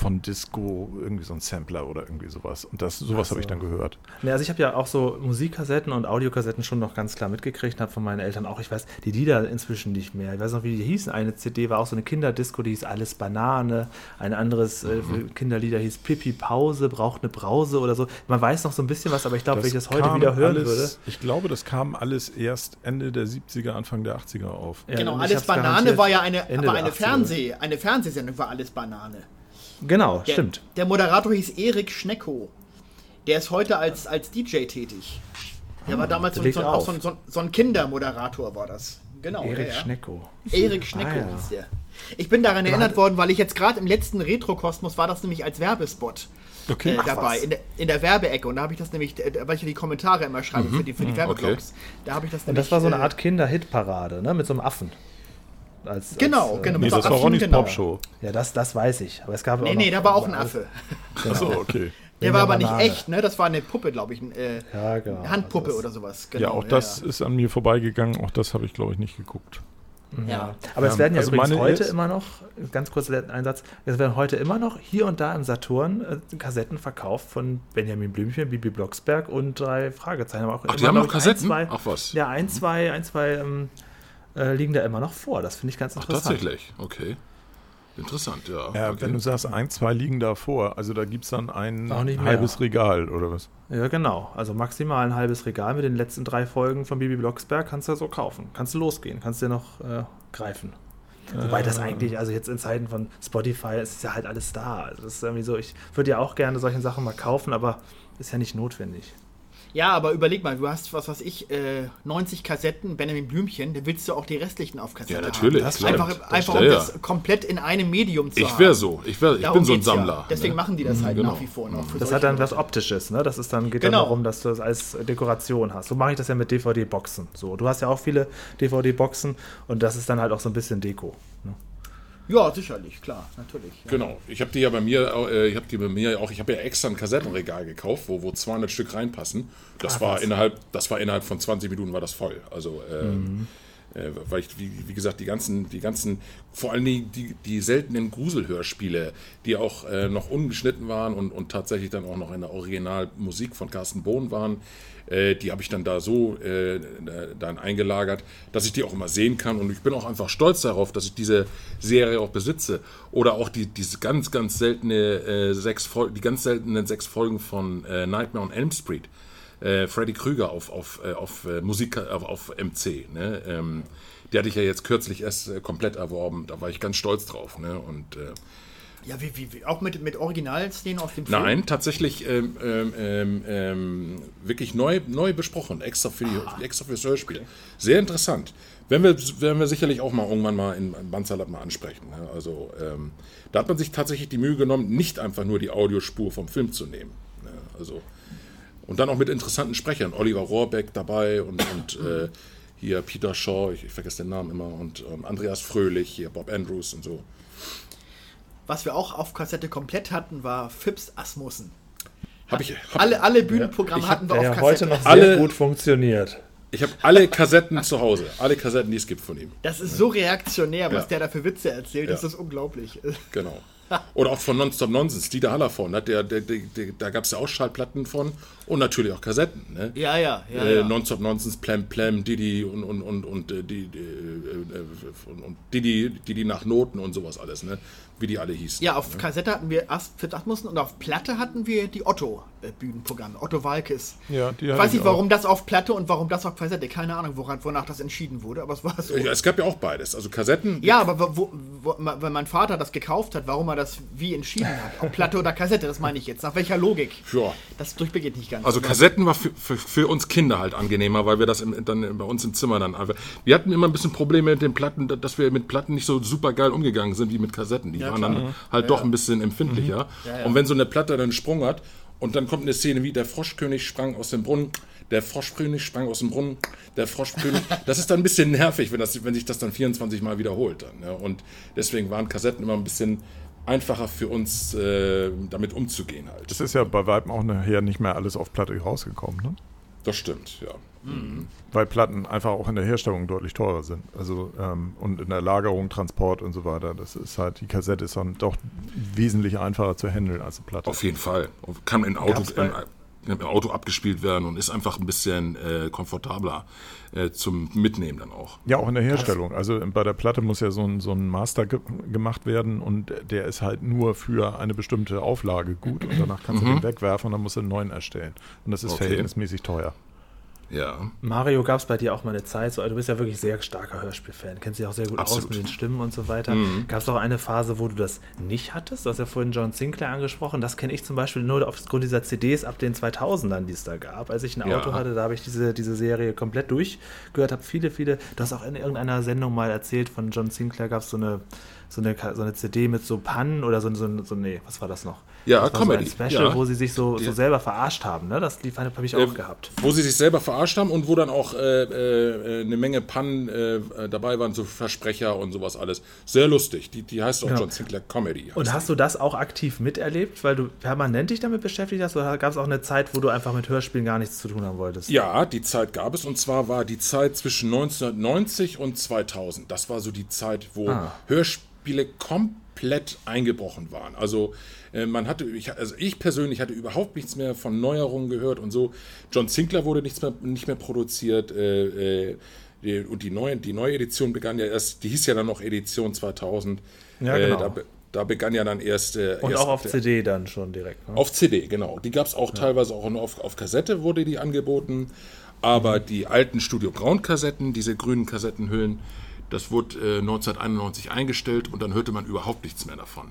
S5: von Disco irgendwie so ein Sampler oder irgendwie sowas. Und das sowas
S2: Ach
S5: habe ich dann gehört.
S2: Ne, also ich habe ja auch so Musikkassetten und Audiokassetten schon noch ganz klar mitgekriegt, habe von meinen Eltern auch, ich weiß, die Lieder inzwischen nicht mehr. Ich weiß noch, wie die hießen. Eine CD war auch so eine Kinderdisco, die hieß Alles Banane. Ein anderes äh,
S5: Mhm.
S2: Kinderlieder hieß Pipi Pause, braucht eine Brause oder so. Man weiß noch so ein bisschen was, aber ich glaube, wenn ich das heute wieder hören
S5: alles,
S2: würde.
S5: Ich glaube, das kam alles erst Ende der 70er, Anfang der 80er auf.
S2: Ja,
S3: Genau, alles Banane war ja eine,
S2: Ende
S3: war eine
S2: 80er.
S3: Fernseh, eine Fernsehsendung war alles Banane.
S2: Genau,
S3: Der,
S2: stimmt.
S3: Der Moderator hieß Erik Schnecko. Der ist heute als, als DJ tätig. Der war damals so, so, auch so, ein- so, so ein Kindermoderator war das. Genau.
S2: Erik
S3: ja, ja.
S2: Schnecko.
S3: Erik Schnecko
S2: Ah, ja.
S3: hieß der. Ich bin daran erinnert worden, weil ich jetzt gerade im letzten Retro-Kosmos war das nämlich als Werbespot
S5: Okay.
S3: äh, dabei, in der, in der Werbeecke. Und da habe ich das nämlich, äh, weil ich ja die Kommentare immer schreibe für die, für die Werbeblogs. Da habe ich das
S2: Und das war so eine
S3: äh,
S2: Art Kinder-Hitparade, ne? Mit so einem Affen. Als,
S3: Genau,
S2: als, äh,
S3: genau.
S5: Nee, das war Ronnys
S3: genau.
S5: Popshow.
S2: Ja, das, das weiß ich. Aber es gab
S3: Nee,
S2: auch
S3: nee, da war auch ein Affe.
S5: Achso, okay.
S3: Der war aber nicht
S2: Banane.
S3: echt, ne? Das war eine Puppe, glaube ich. Ein, äh,
S2: Ja, genau.
S3: eine Handpuppe
S2: Also das-
S3: oder sowas.
S5: ja,
S3: Genau,
S5: auch das ist an mir vorbeigegangen. Auch das habe ich, glaube ich, nicht geguckt.
S3: Ja.
S2: Aber es
S5: Ja,
S2: werden ja
S5: also
S2: übrigens
S5: meine
S2: heute immer noch, ganz kurz der Einsatz, es werden heute immer noch hier und da im Saturn äh, Kassetten verkauft von Benjamin Blümchen, Bibi Blocksberg und drei Fragezeichen. Aber auch
S1: Ach, die
S2: immer,
S1: haben noch Kassetten?
S2: Ein, zwei,
S1: Ach, was.
S2: Ja, ein, zwei, ein, zwei ähm, äh, liegen da immer noch vor. Das finde ich ganz
S1: Ach,
S2: interessant.
S1: tatsächlich. Okay. Interessant, ja.
S5: Ja,
S1: okay.
S5: Wenn du sagst, ein, zwei liegen davor, also da gibt es dann ein halbes Regal oder was?
S2: Ja, genau. Also maximal ein halbes Regal mit den letzten drei Folgen von Bibi Blocksberg kannst du so kaufen. Kannst du losgehen, kannst dir noch äh, greifen. Wobei das eigentlich, also jetzt in Zeiten von Spotify, es ist ja halt alles da. Also das ist irgendwie so, ich würde ja auch gerne solche Sachen mal kaufen, aber ist ja nicht notwendig.
S3: Ja, aber überleg mal, du hast, was weiß ich, äh, 90 Kassetten, Benjamin Blümchen, dann willst du auch die restlichen auf Kassette
S1: Ja, natürlich,
S3: haben. Einfach,
S1: Das-
S3: einfach um
S1: ja.
S3: das komplett in einem Medium zu haben.
S1: Ich wäre so. Ich, wär, ich
S3: Darum
S1: bin so ein
S3: geht's ja.
S1: Sammler.
S3: Deswegen
S1: ne?
S3: machen die das halt
S1: genau.
S3: nach wie vor noch.
S2: Das hat dann was
S3: Leute.
S2: Optisches, ne? Das ist dann, geht
S3: Genau.
S2: dann darum, dass du das als Dekoration hast. So mache ich das ja mit DVD-Boxen. So, du hast ja auch viele DVD-Boxen und das ist dann halt auch so ein bisschen Deko. Ne?
S3: Ja, sicherlich, klar, natürlich. Ja.
S1: Genau. Ich habe die ja bei mir, äh, ich habe die bei mir auch, ich habe ja extra ein Kassettenregal gekauft, wo, wo 200 Stück reinpassen. Das
S2: Ach,
S1: war innerhalb, das war innerhalb von 20 Minuten war das voll. Also Äh, weil ich, wie, wie, gesagt, die ganzen, die ganzen, vor allem die, die, die seltenen Gruselhörspiele, die auch äh, noch ungeschnitten waren und, und tatsächlich dann auch noch in der Originalmusik von Carsten Bohn waren, äh, die habe ich dann da so äh, dann eingelagert, dass ich die auch immer sehen kann. Und ich bin auch einfach stolz darauf, dass ich diese Serie auch besitze. Oder auch die, diese ganz, ganz seltene äh, sechs Folgen, die ganz seltenen sechs Folgen von äh, Nightmare on Elm Street äh, Freddy Krüger auf, auf, äh, auf äh, Musik, auf, auf MC. Ne? Ähm, die hatte ich ja jetzt kürzlich erst äh, komplett erworben. Da war ich ganz stolz drauf. Ne? Und, äh,
S3: ja, wie, wie, wie, auch mit, mit Originalszenen aus dem Film?
S1: Nein, tatsächlich ähm, ähm, ähm, ähm wirklich neu, neu besprochen, extra für, die, ah. extra für das Hörspiel. Okay. Sehr interessant. Werden wir, werden wir sicherlich auch mal irgendwann mal in Bandsalat mal ansprechen. Ne? Also ähm, da hat man sich tatsächlich die Mühe genommen, nicht einfach nur die Audiospur vom Film zu nehmen. Ne? Also und dann auch mit interessanten Sprechern. Oliver Rohrbeck dabei und, und äh, hier Peter Shaw, ich, ich, vergesse den Namen immer, und ähm, Andreas Fröhlich, hier Bob Andrews und so.
S3: Was wir auch auf Kassette komplett hatten, war Fips Asmussen.
S1: Hab ich,
S3: hab, alle, alle Bühnenprogramme
S2: ja,
S3: hatten wir
S2: auf
S3: Kassette.
S2: heute noch sehr alle, gut funktioniert.
S1: Ich habe alle Kassetten zu Hause, alle Kassetten, die es gibt von ihm.
S3: Das ist so reaktionär, was ja. der da für Witze erzählt, ja. das ist unglaublich.
S1: Genau. Oder auch von Nonstop Nonsense, Dieter der, der, der, da gab es ja auch Schallplatten von und natürlich auch Kassetten. Ne?
S3: Ja, ja, ja.
S1: Äh,
S3: ja.
S1: Nonstop Nonsense, Plem Plem, Didi und, und, und, und, äh, die, die, äh, und, und Didi, Didi nach Noten und sowas alles. Ne? wie die alle hießen.
S3: Ja, auf ne? Kassette hatten wir Ast für Atmussen und auf Platte hatten wir die Otto-Bühnenprogramme, Otto Walkes.
S5: Ja, die
S3: ich weiß nicht, warum auch. das auf Platte und warum das auf Kassette. Keine Ahnung, woran, wonach das entschieden wurde, aber es war so.
S1: Ja, es gab ja auch beides. Also Kassetten.
S3: Ja, aber wo, wo, wenn mein Vater das gekauft hat, warum er das wie entschieden hat, ob Platte oder Kassette, das meine ich jetzt. Nach welcher Logik?
S1: Ja.
S3: Das durchbegeht nicht ganz.
S1: Also Kassetten war für, für, für, uns Kinder halt angenehmer, weil wir das im, dann bei uns im Zimmer dann einfach. Wir hatten immer ein bisschen Probleme mit den Platten, dass wir mit Platten nicht so super geil umgegangen sind wie mit Kassetten. Die ja, waren klar. dann halt doch ein bisschen empfindlicher. Mhm. Und wenn so eine Platte dann einen Sprung hat und dann kommt eine Szene wie der Froschkönig sprang aus dem Brunnen, der Froschkönig sprang aus dem Brunnen, der Froschkönig. Das ist dann ein bisschen nervig, wenn, das, wenn sich das dann 24 Mal wiederholt. Dann, ja. Und deswegen waren Kassetten immer ein bisschen einfacher für uns, äh, damit umzugehen halt.
S5: Es ist ja bei Weitem auch nachher nicht mehr alles auf Platte rausgekommen, ne?
S1: Das stimmt, ja.
S5: Mhm. Weil Platten einfach auch in der Herstellung deutlich teurer sind. Also ähm, und in der Lagerung, Transport und so weiter. Das ist halt, die Kassette ist dann doch wesentlich einfacher zu handeln als eine Platte.
S1: Auf jeden Fall. Kann in Auto, im, Auto abgespielt werden und ist einfach ein bisschen äh, komfortabler äh, zum Mitnehmen dann auch.
S5: Ja, auch in der Herstellung. Also bei der Platte muss ja so ein, so ein Master ge gemacht werden und der ist halt nur für eine bestimmte Auflage gut und danach kannst mhm. du den wegwerfen und dann musst du einen neuen erstellen. Und das ist okay. verhältnismäßig teuer.
S1: Ja.
S2: Mario gab es bei dir auch mal eine Zeit, so, also du bist ja wirklich sehr starker Hörspielfan, kennst dich auch sehr gut Absolut. aus mit den Stimmen und so weiter. Mhm. Gab es auch eine Phase, wo du das nicht hattest? Du hast ja vorhin John Sinclair angesprochen. Das kenne ich zum Beispiel nur aufgrund dieser CDs ab den 2000ern, die es da gab. Als ich ein Auto ja. hatte, da habe ich diese, diese Serie komplett durchgehört, habe viele, viele. Du hast auch in irgendeiner Sendung mal erzählt, von John Sinclair gab es so eine, so, eine, so eine CD mit so Pannen oder so, so, so nee, was war das noch?
S1: Ja,
S2: das
S1: Comedy.
S2: So ein Special, ja. wo sie sich so, so selber verarscht haben. Ne? Das lief habe ich auch äh, gehabt.
S1: Wo sie sich selber verarscht haben und wo dann auch äh, äh, eine Menge Pannen äh, dabei waren, so Versprecher und sowas alles. Sehr lustig. Die, die heißt auch genau. John Sinclair Comedy.
S2: Und hast die. du das auch aktiv miterlebt, weil du permanent dich damit beschäftigt hast? Oder gab es auch eine Zeit, wo du einfach mit Hörspielen gar nichts zu tun haben wolltest?
S1: Ja, die Zeit gab es. Und zwar war die Zeit zwischen 1990 und 2000. Das war so die Zeit, wo ah. Hörspiele komplett eingebrochen waren. Also äh, man hatte, ich, also ich persönlich hatte überhaupt nichts mehr von Neuerungen gehört und so. John Sinclair wurde nichts mehr, nicht mehr produziert. Äh, äh, die, und die neue, die neue Edition begann ja erst, die hieß ja dann noch Edition 2000.
S2: Ja, genau.
S1: Da, da, begann ja dann erst.
S2: Äh, und
S1: erst
S2: auch auf CD dann schon direkt.
S1: Ne? Auf CD, genau. Die gab es auch ja. teilweise auch auf, auf Kassette, wurde die angeboten. Aber mhm. die alten Studio Braun-Kassetten, diese grünen Kassettenhüllen, das wurde äh, 1991 eingestellt und dann hörte man überhaupt nichts mehr davon.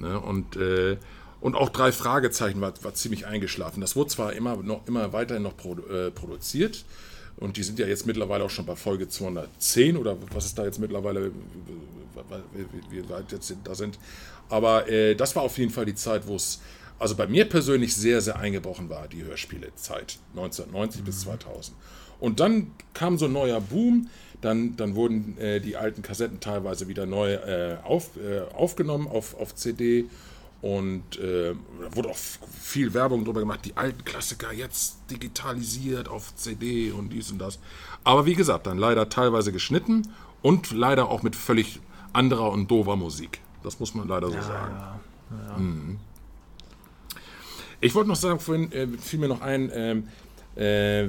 S1: Ne? Und, äh, und auch drei Fragezeichen war, war ziemlich eingeschlafen. Das wurde zwar immer, noch, immer weiterhin noch produ äh, produziert. Und die sind ja jetzt mittlerweile auch schon bei Folge 210 oder was ist da jetzt mittlerweile, wie, weit jetzt da sind. Aber äh, das war auf jeden Fall die Zeit, wo es also bei mir persönlich sehr, sehr eingebrochen war, die Hörspielezeit 1990 mhm. bis 2000. Und dann kam so ein neuer Boom dann, dann wurden äh, die alten Kassetten teilweise wieder neu äh, auf, äh, aufgenommen auf, auf CD. Und äh, da wurde auch viel Werbung drüber gemacht, die alten Klassiker jetzt digitalisiert auf CD und dies und das. Aber wie gesagt, dann leider teilweise geschnitten und leider auch mit völlig anderer und doofer Musik. Das muss man leider so sagen. Mhm. Ich wollte noch sagen, vorhin äh, fiel mir noch ein, ähm, äh,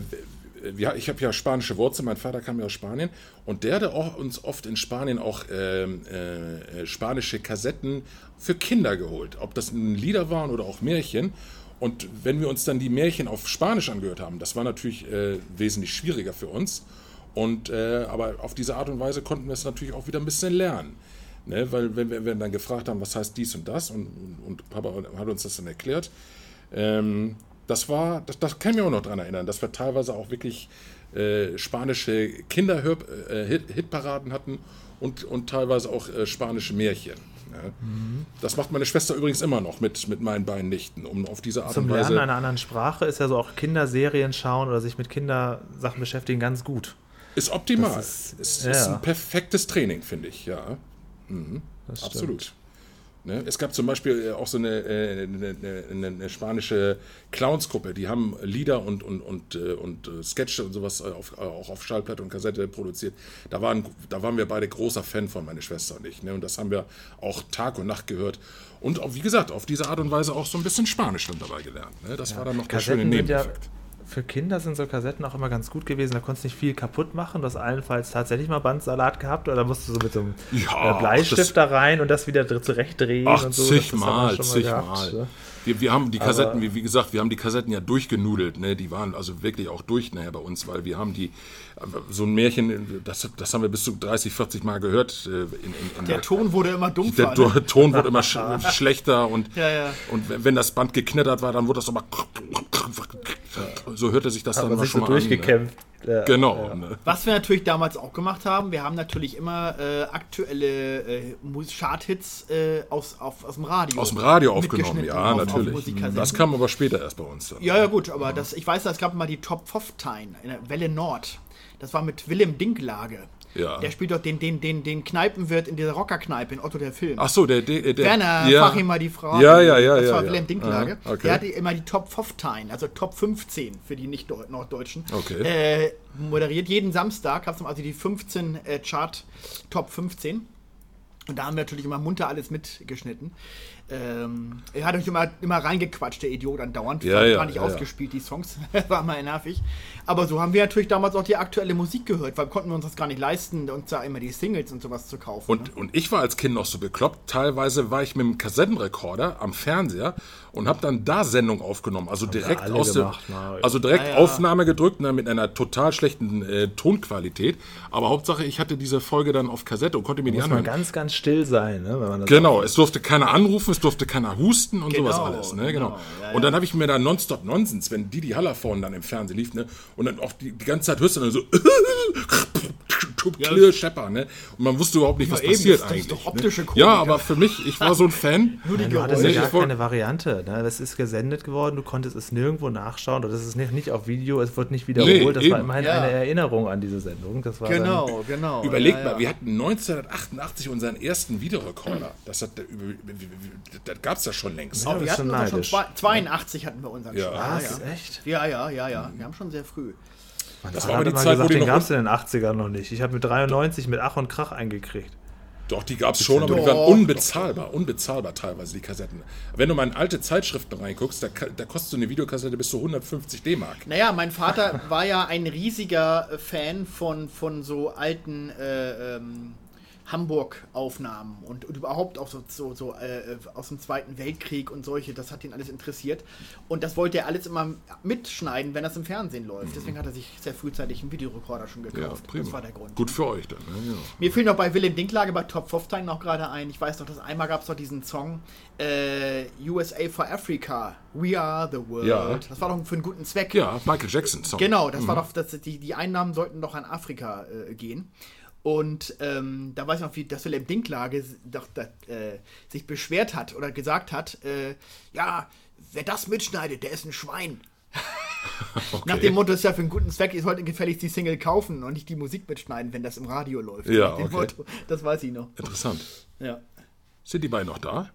S1: ja, ich habe ja spanische Wurzeln, mein Vater kam ja aus Spanien und der hatte auch uns oft in Spanien auch ähm, äh, spanische Kassetten für Kinder geholt. Ob das nun Lieder waren oder auch Märchen. Und wenn wir uns dann die Märchen auf Spanisch angehört haben, das war natürlich äh, wesentlich schwieriger für uns. Und, äh, aber auf diese Art und Weise konnten wir es natürlich auch wieder ein bisschen lernen. Ne? Weil wenn wir, wenn wir dann gefragt haben, was heißt dies und das, und, und Papa hat uns das dann erklärt, ähm, das war, das, das kann ich mir auch noch daran erinnern, dass wir teilweise auch wirklich äh, spanische Kinderhitparaden äh, hatten und, und teilweise auch äh, spanische Märchen. Ja. Mhm. Das macht meine Schwester übrigens immer noch mit, mit meinen beiden Nichten, um auf diese Art
S2: Zum
S1: und Weise.
S2: Lernen einer anderen Sprache ist ja so auch Kinderserien schauen oder sich mit Kindersachen beschäftigen ganz gut.
S1: Ist optimal.
S2: Das ist-
S1: ist,
S2: ja.
S1: ist ein perfektes Training, finde ich, ja. Mhm. Absolut. Ne? Es gab zum Beispiel äh, auch so eine, äh, eine, eine, eine spanische Clownsgruppe, die haben Lieder und, und, und, äh, und Sketche und sowas auf, auch auf Schallplatte und Kassette produziert. Da waren, da waren wir beide großer Fan von, meine Schwester und ich. Ne? Und das haben wir auch Tag und Nacht gehört. Und auch, wie gesagt, auf diese Art und Weise auch so ein bisschen Spanisch dann dabei gelernt. Ne? Das war dann noch der schöne
S2: Kassetten sind ja,
S1: Nebeneffekt.
S2: Für Kinder sind so Kassetten auch immer ganz gut gewesen. Da konntest du nicht viel kaputt machen. Du hast allenfalls tatsächlich mal Bandsalat gehabt oder musst du so mit so einem
S1: Ja,
S2: äh, Bleistift da rein und das wieder dr- zurechtdrehen
S1: Ach,
S2: und so.
S1: Zigmal,
S2: schon mal
S1: zigmal.
S2: gehabt, ne?
S1: Wir, wir haben die Kassetten, wie, wie gesagt, wir haben die Kassetten ja durchgenudelt, ne? Die waren also wirklich auch durch nachher bei uns, weil wir haben die, so ein Märchen, das, das haben wir bis zu 30, 40 Mal gehört. Äh, in, in, in
S3: Der Ton wurde immer
S1: der
S3: dumpfer.
S1: Do-
S3: ne?
S1: Ton wurde immer sch schlechter und,
S3: Ja, ja.
S1: und wenn- das Band geknittert war, dann wurde das immer. So hörte sich das dann immer schon mal
S2: durchgekämpft.
S1: an.
S2: Ja?
S1: Genau.
S2: Ja.
S1: Ne?
S3: Was wir natürlich damals auch gemacht haben, wir haben natürlich immer äh, aktuelle äh, Charthits äh, aus, auf, aus dem Radio.
S1: Aus dem Radio aufgenommen, ja,
S3: auf- auf
S1: natürlich.
S3: Musikkassetten.
S1: das kam aber später erst bei uns. Dann.
S3: Ja, ja, gut, aber das, ich weiß, es gab mal die Top 15 in der Welle Nord. Das war mit Willem Dinklage.
S1: Ja.
S3: Der spielt doch den, den, den, den Kneipenwirt in dieser Rockerkneipe in Otto der Film.
S1: Ach so, der, der, der
S3: Werner,
S1: ja.
S3: frag ihn mal die Frage.
S1: Ja, ja, ja,
S3: Das
S1: ja,
S3: war
S1: ja.
S3: Willem Dinklage.
S1: Aha, okay.
S3: Der hatte immer die Top 15, also Top 15 für die Nicht-Norddeutschen.
S1: Okay.
S3: Äh, moderiert jeden Samstag, gab es also die 15 äh, Chart Top 15. Und da haben wir natürlich immer munter alles mitgeschnitten. Ähm, er hat euch immer, immer reingequatscht, der Idiot, andauernd.
S1: Ja,
S3: war
S1: ja,
S3: gar nicht
S1: ja,
S3: ausgespielt, die Songs. war mal nervig. Aber so haben wir natürlich damals auch die aktuelle Musik gehört, weil konnten wir uns das gar nicht leisten, uns da immer die Singles und sowas zu kaufen. ne?
S1: Und, und ich war als Kind noch so bekloppt. Teilweise war ich mit dem Kassettenrekorder am Fernseher und habe dann da Sendung aufgenommen. Also direkt aus
S2: gemacht,
S1: dem,
S2: na,
S1: also direkt
S3: Ja, ja.
S1: Aufnahme gedrückt ne, mit einer total schlechten äh, Tonqualität. Aber Hauptsache, ich hatte diese Folge dann auf Kassette und konnte mir die
S2: Muss man
S1: anhören.
S2: ganz, ganz still sein, ne, wenn man das
S1: Genau, es durfte keiner anrufen, es durfte keiner husten und
S3: Genau,
S1: sowas alles. Ne? Genau.
S3: genau, ja,
S1: und dann habe ich mir da Nonstop Nonsens, wenn Didi Hallervorn dann im Fernsehen lief, ne? und dann auch die, die ganze Zeit hörst du dann so clear Shepper, ne? Und man wusste überhaupt nicht, was
S3: eben,
S1: passiert
S3: das- das ist
S1: eigentlich.
S3: doch optische
S1: ne?
S3: Komik,
S1: Ja,
S3: ja.
S1: aber für mich, ich war so ein Fan.
S3: Nur die
S2: Du hattest ja gar keine Variante. Ne? Das ist gesendet geworden, du konntest es nirgendwo nachschauen oder das ist nicht, nicht auf Video, es wird nicht wiederholt.
S1: Nee,
S2: das
S1: eben.
S2: war immerhin
S3: Ja.
S2: eine Erinnerung an diese Sendung. Das war
S3: Genau, genau.
S1: Überleg
S3: ja,
S1: mal,
S3: ja.
S1: wir hatten 1988 unseren ersten Videorekorder. Das, hat, das gab es ja schon längst.
S2: Ja,
S3: Oh, wir hatten
S2: schon
S3: unseren schon
S2: neidisch.
S3: zwei- 82 hatten wir unseren
S1: Ja.
S3: schon.
S2: dann.
S3: Ja, ja.
S2: Echt?
S3: ja, ja, ja, ja. Wir haben schon sehr früh.
S1: Das
S2: Man
S1: war aber die Zeit, wo
S2: gesagt,
S1: die
S2: den
S1: noch.
S2: gab es in den 80ern noch nicht. Ich habe mit 93 mit Ach und Krach eingekriegt.
S1: Doch, die gab es schon, aber die waren
S3: doch,
S1: unbezahlbar. Unbezahlbar teilweise, die Kassetten. Wenn du mal in alte Zeitschriften reinguckst, da, da kostet so eine Videokassette bis zu 150 D-Mark.
S3: Naja, mein Vater war ja ein riesiger äh, Fan von, von so alten äh, ähm, Hamburg-Aufnahmen und, und überhaupt auch so, so, so äh, aus dem Zweiten Weltkrieg und solche. Das hat ihn alles interessiert. Und das wollte er alles immer mitschneiden, wenn das im Fernsehen läuft. Deswegen hat er sich sehr frühzeitig einen Videorekorder schon
S1: Ja,
S3: gekauft.
S1: prima.
S3: das war der Grund.
S1: Gut für euch dann. Ne? Ja.
S3: Mir fiel noch bei Willem Dinklage bei Top 15 noch gerade ein. Ich weiß noch, dass einmal gab es noch diesen Song äh, USA for Africa. We are the world.
S1: Ja.
S3: Das war doch für einen guten Zweck.
S1: ja, Michael Jackson. Song.
S3: Genau, das war doch, das, die, die Einnahmen sollten doch an Afrika äh, gehen. Und ähm, da weiß ich noch, wie das Willem Dinklage doch, da, äh, sich beschwert hat oder gesagt hat, äh, ja, wer das mitschneidet, der ist ein Schwein. Nach dem Motto, es ist ja für einen guten Zweck, ihr solltet gefälligst die Single kaufen und nicht die Musik mitschneiden, wenn das im Radio läuft.
S1: Ja, okay.
S3: Motto, das weiß ich noch.
S1: Interessant.
S3: Ja.
S1: Sind die beiden noch da?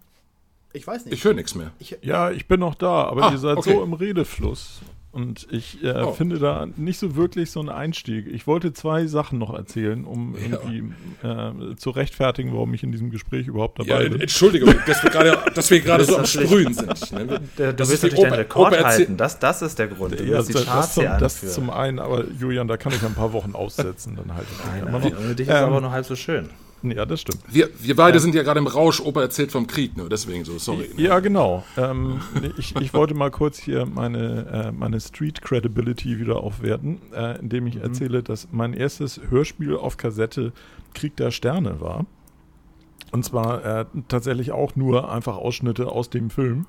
S3: Ich weiß nicht.
S1: Ich höre nichts mehr.
S5: Ja, ich bin noch da, aber
S1: Ah,
S5: ihr seid
S1: okay.
S5: so im Redefluss. Und ich äh,
S1: Oh.
S5: finde da nicht so wirklich so einen Einstieg. Ich wollte zwei Sachen noch erzählen, um
S1: Ja.
S5: irgendwie äh, zu rechtfertigen, warum ich in diesem Gespräch überhaupt
S1: Ja,
S5: dabei bin.
S1: Entschuldigung, dass wir gerade, dass wir gerade
S2: Das
S1: so am Sprühen sind. Ne?
S2: Du
S1: Das
S2: willst
S1: die
S2: natürlich deinen
S1: Oper-
S2: Rekord
S1: Oper-
S2: halten. Das, das ist der Grund. Du
S5: Ja,
S2: willst die
S5: das,
S2: Charts
S5: zum,
S2: hier
S5: das zum einen, aber Julian, da kann ich ein paar Wochen aussetzen, dann halte ich mich immer
S2: Nein,
S5: noch.
S2: ohne dich ist
S5: Ähm,
S2: aber nur halb so schön.
S5: Ja, das stimmt.
S1: Wir, wir beide sind ja gerade im Rausch, Opa erzählt vom Krieg, nur deswegen so, sorry. ne?
S5: Ja, genau. Ähm, ich, ich wollte mal kurz hier meine, äh, meine Street Credibility wieder aufwerten, äh, indem
S1: Mhm.
S5: ich erzähle, dass mein erstes Hörspiel auf Kassette Krieg der Sterne war. Und zwar äh, tatsächlich auch nur einfach Ausschnitte aus dem Film.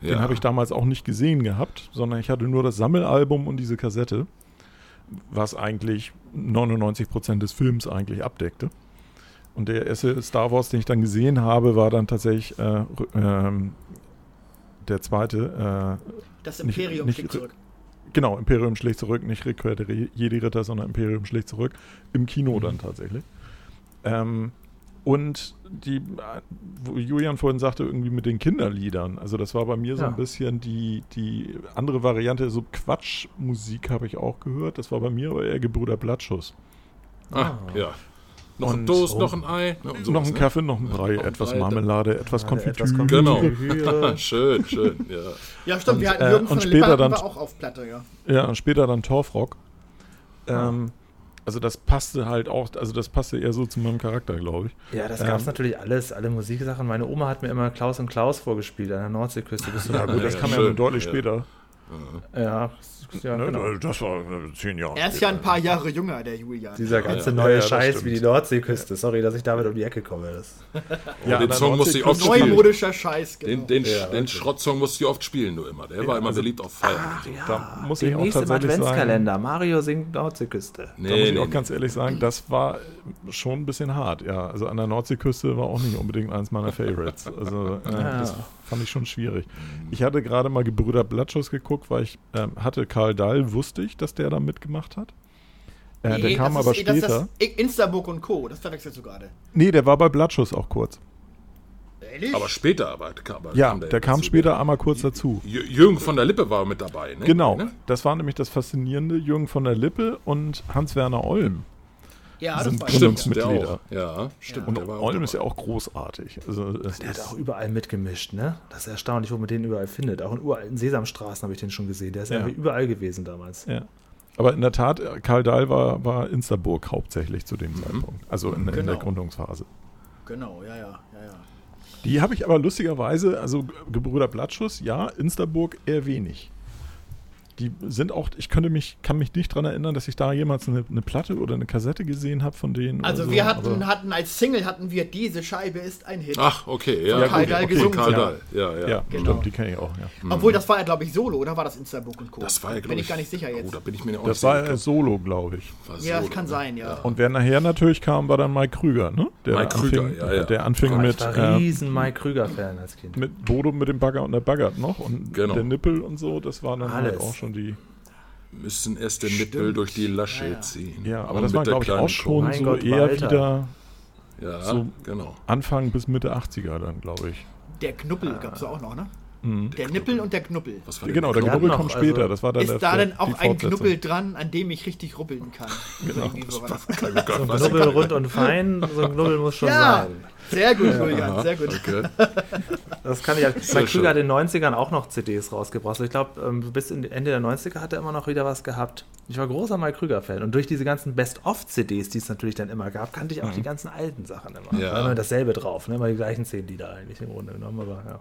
S5: Den
S1: Ja.
S5: habe ich damals auch nicht gesehen gehabt, sondern ich hatte nur das Sammelalbum und diese Kassette, was eigentlich 99% des Films eigentlich abdeckte. Und der erste Star Wars, den ich dann gesehen habe, war dann tatsächlich äh, ähm, der zweite.
S3: Das
S5: nicht-
S3: Imperium
S5: nicht-
S3: schlägt zurück.
S5: Äh, genau, Imperium schlägt zurück, nicht Rückkehr der Jedi-Ritter, sondern Imperium schlägt zurück. Im Kino dann tatsächlich. Ähm, und die, äh, wo Julian vorhin sagte, irgendwie mit den Kinderliedern. Also das war bei mir so
S2: Ja.
S5: ein bisschen die, die andere Variante, so Quatschmusik habe ich auch gehört. Das war bei mir aber eher Gebrüder Blattschuss.
S1: Ah, ja. Noch ein Toast,
S5: oh.
S1: noch ein Ei. Ne, und sowas,
S5: noch ein
S1: ne?
S5: Kaffee, noch ein Brei,
S1: noch
S5: etwas
S1: Brei,
S5: Marmelade, etwas Konfitüre.
S2: Etwas
S1: Genau.
S2: Konfitüre.
S1: schön, schön, ja.
S3: Ja, stimmt.
S5: Und,
S3: wir hatten
S5: äh,
S3: Jürgen von
S5: und
S3: der
S5: später dann-
S3: auch auf Platte, ja.
S5: Ja, und später dann Torfrock. Ähm, also das passte halt auch, also das passte eher so zu meinem Charakter, glaube ich.
S2: Ja, das gab es
S5: Ähm,
S2: natürlich alles, alle Musiksachen. Meine Oma hat mir immer Klaus und Klaus vorgespielt an der Nordseeküste. Bist du
S5: Ja gut, das
S1: ja,
S5: kam ja,
S1: schön,
S5: nur deutlich
S1: ja.
S5: später.
S2: Ja, ja
S5: Ne,
S2: genau.
S5: Das war äh, zehn Jahre
S3: Er ist ja ein paar Jahre jünger, der Julian.
S2: Dieser ganze
S1: ja.
S2: neue
S5: Ja, ja,
S2: Scheiß
S5: stimmt.
S2: wie die Nordseeküste. Sorry, dass ich damit um die Ecke komme. Das
S5: Ja,
S1: den Song musste ich oft spielen.
S3: Neumodischer Scheiß, genau.
S1: Den, den,
S2: Ja,
S1: den. Schrottsong musste ich oft spielen, nur immer. Der war immer beliebt auf Feiern.
S5: Da muss ich auch
S2: Demnächst im
S5: tatsächlich sagen,
S2: Adventskalender. Mario singt Nordseeküste.
S5: da muss ich
S1: Nee,
S5: auch
S1: nee,
S5: ganz ehrlich sagen, das war schon ein bisschen hart. Ja, also an der Nordseeküste war auch nicht unbedingt eins meiner Favorites. Also äh,
S2: Ja.
S5: das fand ich schon schwierig. Ich hatte gerade mal Gebrüder Blattschuss geguckt, weil ich ähm, hatte Karl Dahl, wusste ich, dass der da mitgemacht hat. Äh, der
S3: Nee,
S5: kam
S3: das
S5: aber
S3: ist, das
S5: später.
S3: ist Instabook und Co., das verwechselst du gerade.
S5: Nee, der war bei Blattschuss auch kurz.
S3: Ehrlich?
S1: Aber später, aber, kam, aber
S5: Ja,
S1: kam
S5: der kam
S1: dazu.
S5: später einmal kurz dazu.
S1: Jü- Jürgen von der Lippe war mit dabei, ne?
S5: Genau,
S1: Ne?
S5: das war nämlich das Faszinierende. Jürgen von der Lippe und Hans-Werner Olm.
S3: Ja, das
S5: sind
S3: war
S5: Gründungs-
S1: Stimmt, der
S5: Mitglieder.
S1: auch. Ja, stimmt.
S5: Und Olm ist ja auch großartig. Also,
S2: Der hat
S5: ist,
S2: auch überall mitgemischt, ne? Das ist erstaunlich, wo man den überall findet. Auch in uralten Sesamstraßen habe ich den schon gesehen. Der ist
S5: Ja.
S2: irgendwie überall gewesen damals.
S5: ja. Aber in der Tat, Karl Dahl war, war Instaburg hauptsächlich zu
S1: Mhm.
S5: dem Zeitpunkt. Also in, in
S3: Genau.
S5: der Gründungsphase.
S3: Genau, ja, ja, ja, ja.
S5: Die habe ich aber lustigerweise, also Gebrüder Blattschuss, ja, Instaburg eher wenig. Die sind auch, ich könnte mich, kann mich nicht daran erinnern, dass ich da jemals eine, eine Platte oder eine Kassette gesehen habe von denen.
S3: Also
S5: so,
S3: wir hatten, hatten als Single hatten wir diese Scheibe ist ein Hit.
S1: Ach, okay, ja.
S3: Von Karl
S1: okay,
S3: Dahl
S1: okay,
S3: gesungen.
S1: Karl
S3: Ja.
S1: Dahl, ja, ja.
S5: ja,
S3: genau.
S5: stimmt, die kenne ich auch, ja.
S3: Obwohl das war ja glaube ich Solo, oder war das Instabook und Co.
S1: Das war ja,
S3: Bin
S1: glaube
S3: ich gar nicht sicher jetzt.
S1: Oh, da bin ich mir auch
S5: Das
S1: nicht
S5: war
S1: sicher.
S5: äh, Solo, glaube ich.
S1: War
S3: ja, das
S1: Solo,
S3: kann
S1: ne?
S3: sein, ja.
S5: Und wer nachher natürlich kam, war dann Mike Krüger, ne? Der
S1: Mike Krüger,
S5: anfing,
S1: ja, ja.
S5: Der anfing
S2: Ich
S5: mit,
S2: war
S5: äh,
S2: riesen Mike Krüger-Fan als Kind.
S5: mit Bodo mit dem Bagger und der Baggert noch und
S1: Genau.
S5: der Nippel und so, das war dann halt
S2: Alles.
S5: auch schon die.
S1: Müssen erst den Nippel durch die Lasche
S3: Ja, ja.
S1: ziehen.
S5: Ja, aber
S1: Und
S5: das war,
S1: der
S5: glaube ich, auch schon so
S2: Gott,
S5: eher
S2: Walter.
S5: wieder.
S1: Ja,
S5: so-
S1: genau.
S5: Anfang bis Mitte 80er dann, glaube ich.
S3: Der Knuppel gab es auch noch, ne? Der Nippel und der Knuppel.
S1: Was war denn
S5: Genau, der Knubbel kommt
S2: also-
S5: später. Das war dann
S3: Ist
S5: der,
S3: da
S5: der,
S3: denn auch
S5: die
S3: ein. Knubbel dran, an dem ich richtig ruppeln kann? Irgendwie so war das.
S1: Gott,
S2: So ein Knubbel rund und fein, so ein Knubbel muss schon
S3: Ja,
S2: sein.
S3: sehr gut, Julian, sehr gut.
S1: Okay.
S2: Das kann ich halt.
S1: Sehr
S2: Mike. Krüger hat in den 90ern auch noch CDs rausgebracht. Also ich glaube, ähm, bis Ende der 90er hat er immer noch wieder was gehabt. Ich war großer Mike Krüger-Fan. Und durch diese ganzen Best-of-CDs, die es natürlich dann immer gab, kannte ich auch die ganzen alten Sachen immer.
S1: Ja.
S2: Da war immer dasselbe drauf, ne? immer die gleichen zehn Lieder eigentlich im Grunde genommen. Aber ja.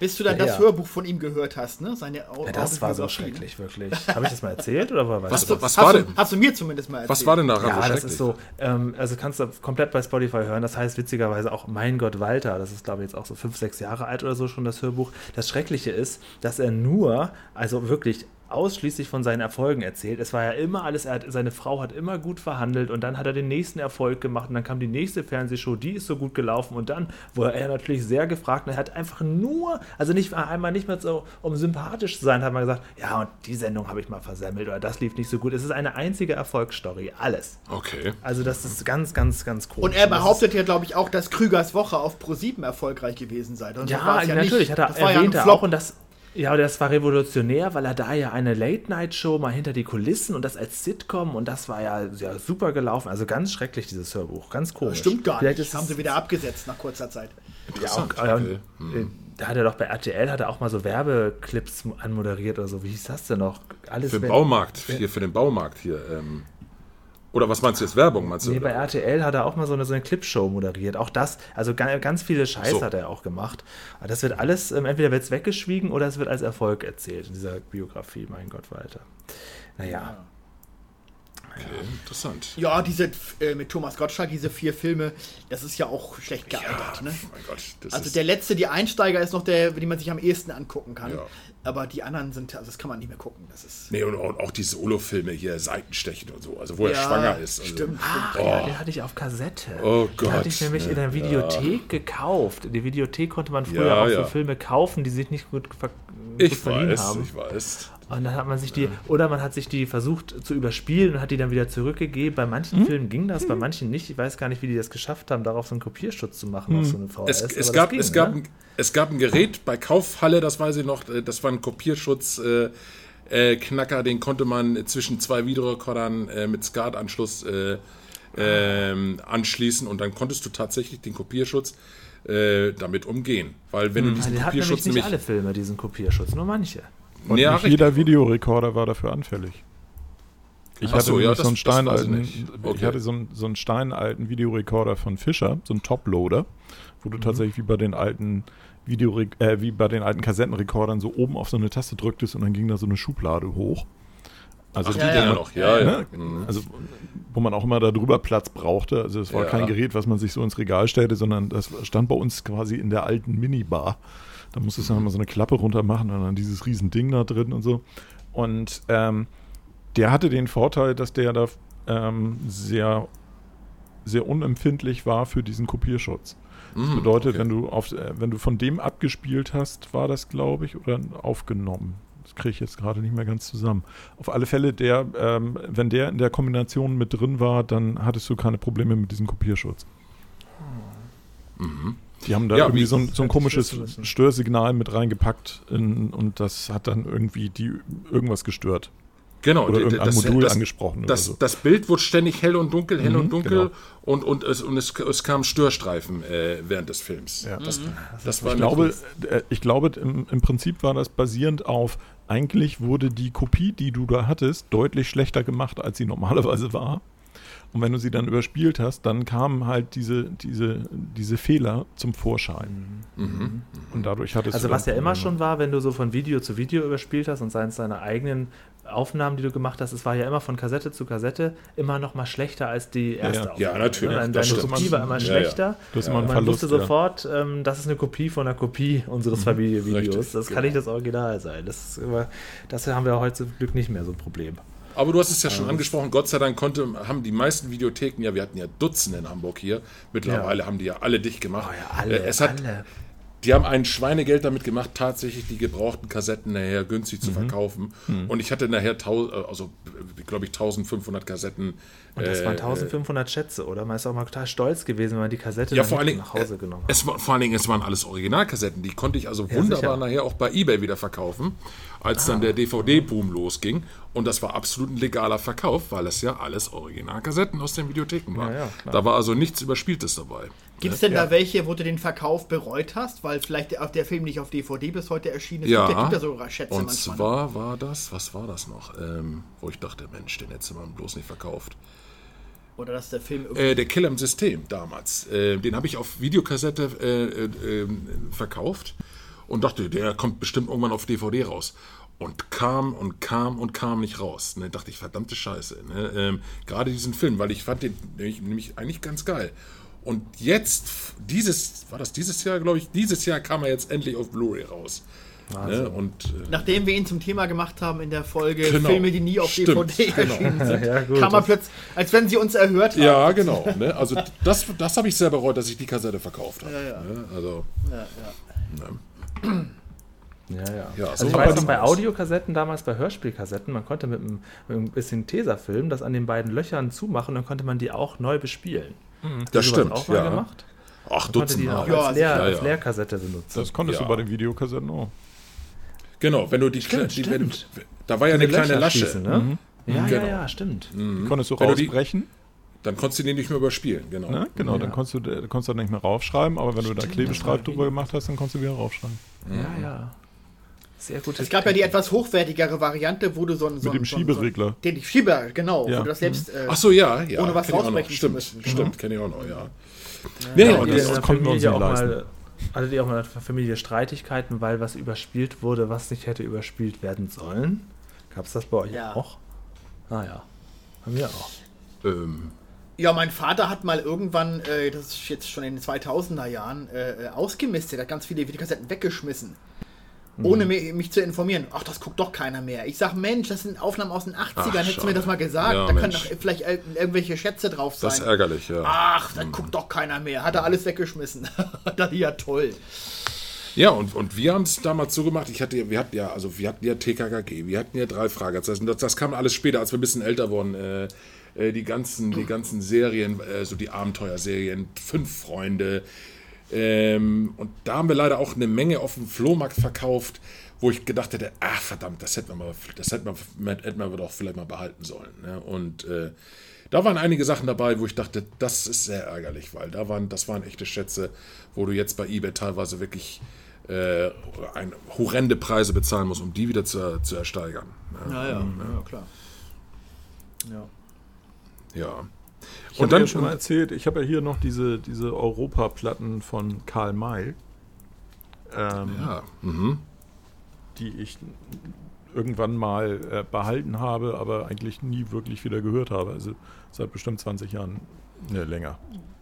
S3: Bis du dann
S2: Ja,
S3: das
S2: ja.
S3: Hörbuch von ihm gehört hast, ne? Seine Au-
S2: ja das war so
S3: ne?
S2: schrecklich, wirklich. Habe ich das mal erzählt oder war
S1: Was,
S2: das?
S1: was
S3: Hast
S1: war
S3: du,
S1: denn?
S3: hast du mir zumindest mal erzählt.
S1: Was war denn daran
S2: Ja,
S1: so
S2: das ist so, ähm, also kannst du komplett bei Spotify hören. Das heißt witzigerweise auch Mein Gott Walter. Das ist, glaube ich, jetzt auch so fünf, sechs Jahre alt oder so schon das Hörbuch. Das Schreckliche ist, dass er nur, also wirklich ausschließlich von seinen Erfolgen erzählt. Es war ja immer alles, er hat, seine Frau hat immer gut verhandelt und dann hat er den nächsten Erfolg gemacht und dann kam die nächste Fernsehshow, die ist so gut gelaufen und dann wurde er natürlich sehr gefragt und er hat einfach nur, also nicht einmal nicht mehr so, um sympathisch zu sein, hat man gesagt, ja und die Sendung habe ich mal versemmelt oder das lief nicht so gut. Es ist eine einzige Erfolgsstory, alles.
S1: Okay.
S2: Also das ist ganz, ganz, ganz komisch.
S3: Und er behauptet ja, glaube ich, auch, dass Krügers Woche auf Pro7 erfolgreich gewesen sei. Und so
S2: Ja,
S3: es
S2: natürlich,
S3: nicht.
S2: hat er
S3: Das war ja ein
S2: erwähnt er
S3: Flop.
S2: auch und das ja, aber das war revolutionär, weil er da ja eine Late-Night-Show mal hinter die Kulissen und das als Sitcom und das war ja, ja super gelaufen. Also ganz schrecklich, dieses Hörbuch. Ganz komisch.
S3: Stimmt gar
S2: Vielleicht
S3: nicht. Das haben sie wieder abgesetzt nach kurzer Zeit.
S2: ja, auch,
S1: okay.
S2: äh, Da hat er doch bei RTL hat er auch mal so Werbeclips anmoderiert oder so. Wie hieß das denn noch? Alles
S1: Für den Baumarkt, hier für den Baumarkt hier. Ähm, oder was meinst du jetzt? Werbung meinst du?
S2: Nee, bei? RTL hat er auch mal so eine, so eine Clipshow moderiert. Auch das, also ga- ganz viele Scheiß
S1: So.
S2: hat er auch gemacht. Aber das wird alles, ähm, entweder wird es weggeschwiegen oder es wird als Erfolg erzählt in dieser Biografie, mein Gott, Walter. Naja,
S1: Okay, interessant.
S3: Ja, diese äh, mit Thomas Gottschalk, diese vier Filme, das ist ja auch schlecht gealtert. ne?
S1: Mein Gott, das
S3: Also
S1: ist,
S3: der letzte, die Einsteiger, ist noch der, den man sich am ehesten angucken kann.
S1: Ja.
S3: Aber die anderen sind, also das kann man nicht mehr gucken. Das ist.
S1: Nee, und, und auch die Solo-Filme hier, Seitenstechen und so, also wo er
S3: Ja,
S1: schwanger ist. Also,
S3: stimmt.
S2: Ach ja, den hatte ich auf Kassette.
S1: Oh
S2: Den
S1: Gott,
S2: hatte ich nämlich in der Videothek gekauft. In der Videothek konnte man früher
S1: Ja,
S2: auch
S1: ja.
S2: so Filme kaufen, die sich nicht gut, ver gut
S1: Ich
S2: verliehen
S1: weiß,
S2: haben.
S1: ich weiß.
S2: Und dann hat man sich die, oder man hat sich die versucht zu überspielen und hat die dann wieder zurückgegeben. Bei manchen Filmen ging das, bei manchen nicht. Ich weiß gar nicht, wie die das geschafft haben, darauf so einen Kopierschutz zu machen auf so eine VHS.
S1: Es, es, gab,
S2: ging,
S1: es, gab,
S2: ne?
S1: ein, es gab ein Gerät bei Kaufhalle, das weiß ich noch, äh, das war ein Kopierschutz. Äh, äh, Knacker, den konnte man zwischen zwei Videorekordern äh, mit SCART-Anschluss äh, ähm, anschließen und dann konntest du tatsächlich den Kopierschutz äh, damit umgehen. Weil wenn du
S2: Ja,
S1: diesen
S2: die hatten nämlich
S1: Kopierschutz
S2: nicht
S1: nämlich.
S2: alle Filme, diesen Kopierschutz, nur manche.
S5: Und
S1: Ja,
S5: nicht jeder Videorekorder war dafür anfällig. Ich hatte
S1: so, ja,
S5: einen steinalten,
S1: nicht.
S5: ich
S1: Okay.
S5: hatte so einen, so einen steinalten Videorekorder von Fischer, so einen Toploader, wo du tatsächlich wie bei den alten Video äh, wie bei den alten Kassettenrekordern so oben auf so eine Taste drücktest und dann ging da so eine Schublade hoch. Also
S1: Ach, die
S3: Ja,
S1: Dinger
S3: ja.
S1: noch, ja, ja.
S5: Ne?
S1: Mhm.
S5: Also, wo man auch immer da drüber Platz brauchte. Also, es war
S1: Ja.
S5: kein Gerät, was man sich so ins Regal stellte, sondern das stand bei uns quasi in der alten Minibar. Da musstest du dann mal so eine Klappe runter machen und dann dieses riesen Ding da drin und so. Und ähm, der hatte den Vorteil, dass der da ähm, sehr, sehr unempfindlich war für diesen Kopierschutz. Das
S1: Mhm,
S5: bedeutet,
S1: okay.
S5: wenn du auf, äh, wenn du von dem abgespielt hast, war das, glaube ich, oder aufgenommen. Das kriege ich jetzt gerade nicht mehr ganz zusammen. Auf alle Fälle, der, ähm, wenn der in der Kombination mit drin war, dann hattest du keine Probleme mit diesem Kopierschutz. Die haben da
S1: Ja,
S5: irgendwie
S1: wie-
S5: so ein, so ein komisches. Störsignal mit reingepackt in, und das hat dann irgendwie die irgendwas gestört.
S1: Genau,
S5: Oder irgendein Modul angesprochen oder
S1: Das,
S5: so.
S1: das Bild wurde ständig hell und dunkel, hell
S5: Mhm,
S1: und dunkel
S5: genau.
S1: und, und, es, und es, es kamen Störstreifen äh, während des Films.
S5: Ja.
S1: Das, das war
S5: Ich glaube, äh, ich glaube im, im Prinzip war das basierend auf, eigentlich wurde die Kopie, die du da hattest, deutlich schlechter gemacht, als sie normalerweise war. Und wenn du sie dann überspielt hast, dann kamen halt diese, diese, diese Fehler zum Vorschein.
S1: Mhm.
S5: Und dadurch hattest
S2: Also
S5: du
S2: was ja immer schon war, wenn du so von Video zu Video überspielt hast und seien es deine eigenen Aufnahmen, die du gemacht hast, es war ja immer von Kassette zu Kassette immer noch mal schlechter als die erste
S5: ja.
S2: Aufnahme.
S1: Ja, natürlich,
S2: Deine,
S1: das
S2: deine. Kopie war immer
S1: Ja, ja.
S2: schlechter.
S5: Du hast immer einen
S2: Man
S5: Verlust.
S2: wusste
S5: ja.
S2: sofort, ähm, das ist eine Kopie von einer Kopie unseres Familienvideos.
S1: Richtig,
S2: das kann
S1: genau.
S2: nicht das Original sein. Das, ist immer, das haben wir heute zum Glück nicht mehr so ein Problem.
S1: Aber du hast es ja schon angesprochen, Gott sei Dank konnte, haben die meisten Videotheken, ja, wir hatten ja Dutzende in Hamburg hier, mittlerweile haben die ja alle dicht gemacht.
S2: Oh ja, alle,
S1: Äh, es hat,
S2: alle.
S1: Die haben ein Schweinegeld damit gemacht, tatsächlich die gebrauchten Kassetten nachher günstig
S2: Mhm.
S1: zu verkaufen. Und ich hatte nachher, äh, also glaube ich, 1500 Kassetten.
S2: Und das
S1: äh,
S2: waren 1500 Schätze, oder? Man ist auch mal total stolz gewesen, wenn man die Kassette
S1: Ja, vor allen Dingen,
S2: nach Hause genommen hat.
S1: es war, vor allen Dingen, es waren alles Originalkassetten. Die konnte ich also wunderbar
S2: sicher.
S1: nachher auch bei Ebay wieder verkaufen, als dann der DVD-Boom losging. Und das war absolut ein legaler Verkauf, weil es ja alles Originalkassetten aus den Videotheken waren.
S2: Ja, ja,
S1: da war also nichts Überspieltes dabei.
S3: Gibt es denn da welche, wo du den Verkauf bereut hast, weil vielleicht der, der Film nicht auf DVD bis heute erschienen ist?
S1: Ja,
S3: Gibt ja, gibt ja sogar Schätze
S1: und
S3: manchmal. ne?
S1: zwar war das, was war das noch? Ähm, wo ich dachte, Mensch, den hätte man bloß nicht verkauft.
S3: Oder dass der Film irgendwie.
S1: Äh, der Killer im System damals. Äh, den habe ich auf Videokassette äh, äh, ähm, verkauft und dachte, der kommt bestimmt irgendwann auf DVD raus. Und kam und kam und kam nicht raus. Ne, dachte ich, verdammte Scheiße. Ne? Ähm, Gerade diesen Film, weil ich fand den nämlich, nämlich eigentlich ganz geil. Und jetzt, dieses, war das dieses Jahr, glaube ich, dieses Jahr kam er jetzt endlich auf Blu-ray raus. Ne? Und äh,
S3: Nachdem wir ihn zum Thema gemacht haben in der Folge
S1: Genau.
S3: Filme, die nie auf
S1: Stimmt,
S3: DVD
S1: genau.
S3: erschienen sind,
S2: Ja, gut,
S3: kam man
S2: das-
S3: plötzlich, als wenn sie uns erhört haben.
S1: ja, genau. Ne? Also das, das habe ich sehr bereut, dass ich die Kassette verkauft habe.
S3: Ja, ja.
S1: Ne? Also
S3: Ja, ja.
S2: Ja, ja.
S1: Ja,
S2: also
S1: so
S2: ich weiß noch bei. Audiokassetten, damals bei Hörspielkassetten, man konnte mit einem, mit einem bisschen Tesafilm das an den beiden Löchern zumachen, dann konnte man die auch neu bespielen. Du
S1: das stimmt.
S2: auch mal
S1: Ja.
S2: gemacht?
S1: Ach,
S2: Man konnte die auch
S1: Dutzendmal.
S3: Ja,
S2: als, Leer,
S3: sicher,
S2: als
S1: ja.
S2: Leerkassette benutzen.
S5: Das konntest
S1: Ja.
S5: du bei den Videokassetten auch.
S1: Genau, wenn du die,
S2: Stimmt,
S1: die wenn, da war ja eine kleine Lasche.
S2: schließen, ne? Ja,
S1: Genau.
S2: ja, ja, stimmt.
S5: Konntest du
S1: Wenn du die-
S5: rausbrechen,
S1: Dann konntest du die nicht mehr überspielen, genau.
S5: ne? Genau, dann
S2: Ja.
S5: konntest du, da konntest du nicht mehr raufschreiben, aber wenn du da
S2: Stimmt,
S5: Klebestreifen
S2: das war
S5: drüber gemacht hast, dann konntest du wieder raufschreiben.
S2: Ja, ja. Sehr gut.
S3: Es gab ja die etwas hochwertigere Variante, wo du so einen so
S5: Mit dem
S3: so
S5: Schieberegler.
S3: Den die Schieber, genau,
S5: Ja.
S3: wo du das selbst. Äh,
S1: Ach so, ja, ja.
S3: Ohne was rausbrechen zu
S1: Stimmt,
S3: müssen.
S1: stimmt, kenne ich auch noch, ja.
S2: Ja,
S1: Nee,
S2: hattet
S1: und
S2: ihr
S1: das,
S2: der
S5: konnten wir uns nicht leisten.
S2: mal, hattet ihr auch mal in der Familie Streitigkeiten, weil was überspielt wurde, was nicht hätte überspielt werden sollen? Gab es das bei euch
S3: Ja.
S2: auch? Ah ja. Haben wir auch.
S1: ähm,
S3: Ja, mein Vater hat mal irgendwann, äh, das ist jetzt schon in den 2000er Jahren, äh, äh, ausgemistet, hat ganz viele Videokassetten weggeschmissen. Ohne mi- mich zu informieren. Ach, das guckt doch keiner mehr. Ich sag, Mensch, das sind Aufnahmen aus den 80ern.
S1: Ach,
S3: Hättest du mir das mal gesagt?
S1: Ja,
S3: da können doch vielleicht ir irgendwelche Schätze drauf sein.
S1: das ist ärgerlich, ja.
S3: Ach, dann guckt doch keiner mehr. Hat er alles weggeschmissen. das ist ja toll.
S1: Ja, und, und wir haben es damals so gemacht, ich hatte, wir hatten ja, also wir hatten ja TKKG, wir hatten ja drei Fragezeichen, das, das kam alles später, als wir ein bisschen älter wurden, äh, äh, die ganzen, die ganzen Serien, äh, so die Abenteuerserien, Fünf Freunde, ähm, und da haben wir leider auch eine Menge auf dem Flohmarkt verkauft, wo ich gedacht hätte, ach verdammt, das hätten wir mal, das hätten wir, hätten wir doch vielleicht mal behalten sollen. Ne? Und äh, da waren einige Sachen dabei, wo ich dachte, das ist sehr ärgerlich, weil da waren, das waren echte Schätze, wo du jetzt bei eBay teilweise wirklich äh, ein, horrende Preise bezahlen musst, um die wieder zu, zu ersteigern. Ne?
S3: Ja, ja, ja klar. Ja.
S1: Ja.
S5: Ich
S1: Und
S5: habe
S1: dann
S5: ja schon mal erzählt, ich habe ja hier noch diese, diese Europaplatten von Karl May, ähm,
S1: Ja. Mhm.
S5: die ich irgendwann mal äh, behalten habe, aber eigentlich nie wirklich wieder gehört habe. Also seit bestimmt 20 Jahren, ne, länger,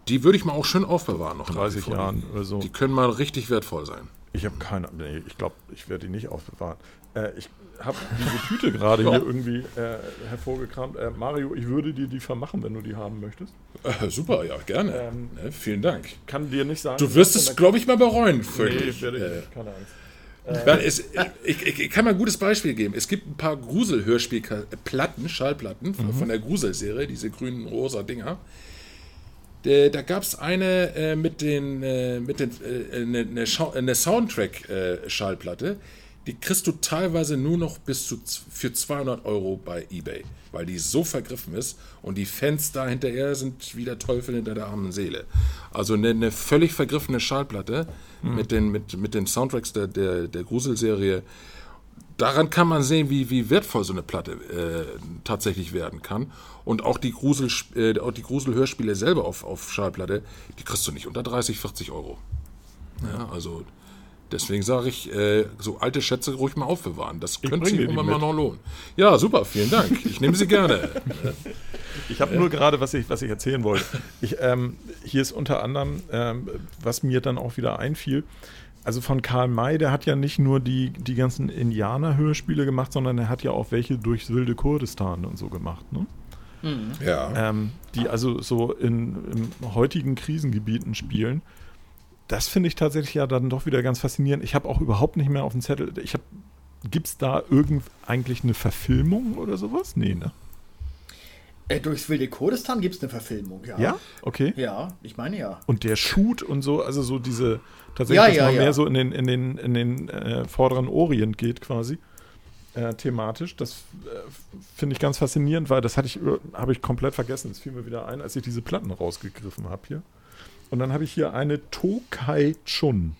S1: Die würde ich mal auch schön aufbewahren noch. nach wie
S5: 30
S1: vor.
S5: Jahren oder so.
S1: Die können mal richtig wertvoll sein.
S5: Ich habe keine, nee, ich glaube, ich werde die nicht aufbewahren. Äh, ich habe diese Tüte gerade hier irgendwie äh, hervorgekramt. Äh, Mario, ich würde dir die vermachen, wenn du die haben möchtest.
S1: Äh, super, ja, gerne.
S5: Ähm,
S1: ne, vielen Dank.
S5: Kann dir nicht sagen.
S1: Du wirst es, glaube ich, mal bereuen. Völlig.
S5: Nee, werde ich
S1: Äh,
S5: nicht, keine Angst.
S1: Weil es, ich, ich, ich kann mal ein gutes Beispiel geben. Es gibt ein paar Grusel-Hörspielplatten, Schallplatten von- von der Grusel-Serie, diese grünen rosa Dinger. Da, da gab es eine äh, mit den, äh, mit den äh, eine, eine, Soundtrack-Schallplatte. Die kriegst du teilweise nur noch bis zu für 200 Euro bei eBay, weil die so vergriffen ist und die Fans da hinterher sind wie der Teufel hinter der armen Seele. Also eine, eine völlig vergriffene Schallplatte mit, den, mit, mit den Soundtracks der, der, der Gruselserie. Daran kann man sehen, wie, wie wertvoll so eine Platte äh, tatsächlich werden kann. Und auch die, Grusel, äh, auch die Gruselhörspiele selber auf, auf Schallplatte, die kriegst du nicht unter 30, 40 Euro. Ja, also deswegen sage ich, äh, so alte Schätze ruhig mal aufbewahren. Das könnte sich irgendwann mal noch lohnen. Ja, super, vielen Dank. Ich nehme sie gerne.
S5: Ich habe nur gerade, was ich, was ich erzählen wollte. Ich, ähm, hier ist unter anderem, ähm, was mir dann auch wieder einfiel, also von Karl May, der hat ja nicht nur die, die ganzen Indianer-Hörspiele gemacht, sondern er hat ja auch welche durchs wilde Kurdistan und so gemacht, ne?
S1: Ja.
S5: ähm, die also so in, in heutigen Krisengebieten spielen. Das finde ich tatsächlich ja dann doch wieder ganz faszinierend. Ich habe auch überhaupt nicht mehr auf dem Zettel. Ich habe, gibt es da irgend eigentlich eine Verfilmung oder sowas? Nee, ne?
S3: Äh, durchs wilde Kurdistan gibt es eine Verfilmung, ja.
S5: Ja? Okay.
S3: Ja, ich meine ja.
S5: Und der Shoot und so, also so diese tatsächlich,
S3: Ja,
S5: dass
S3: ja,
S5: man
S3: ja.
S5: mehr so in den, in den, in den äh, vorderen Orient geht quasi. Äh, thematisch. Das äh, finde ich ganz faszinierend, weil das hatte ich, über- habe ich komplett vergessen. Es fiel mir wieder ein, als ich diese Platten rausgegriffen habe hier. Und dann habe ich hier eine Tokai Chun.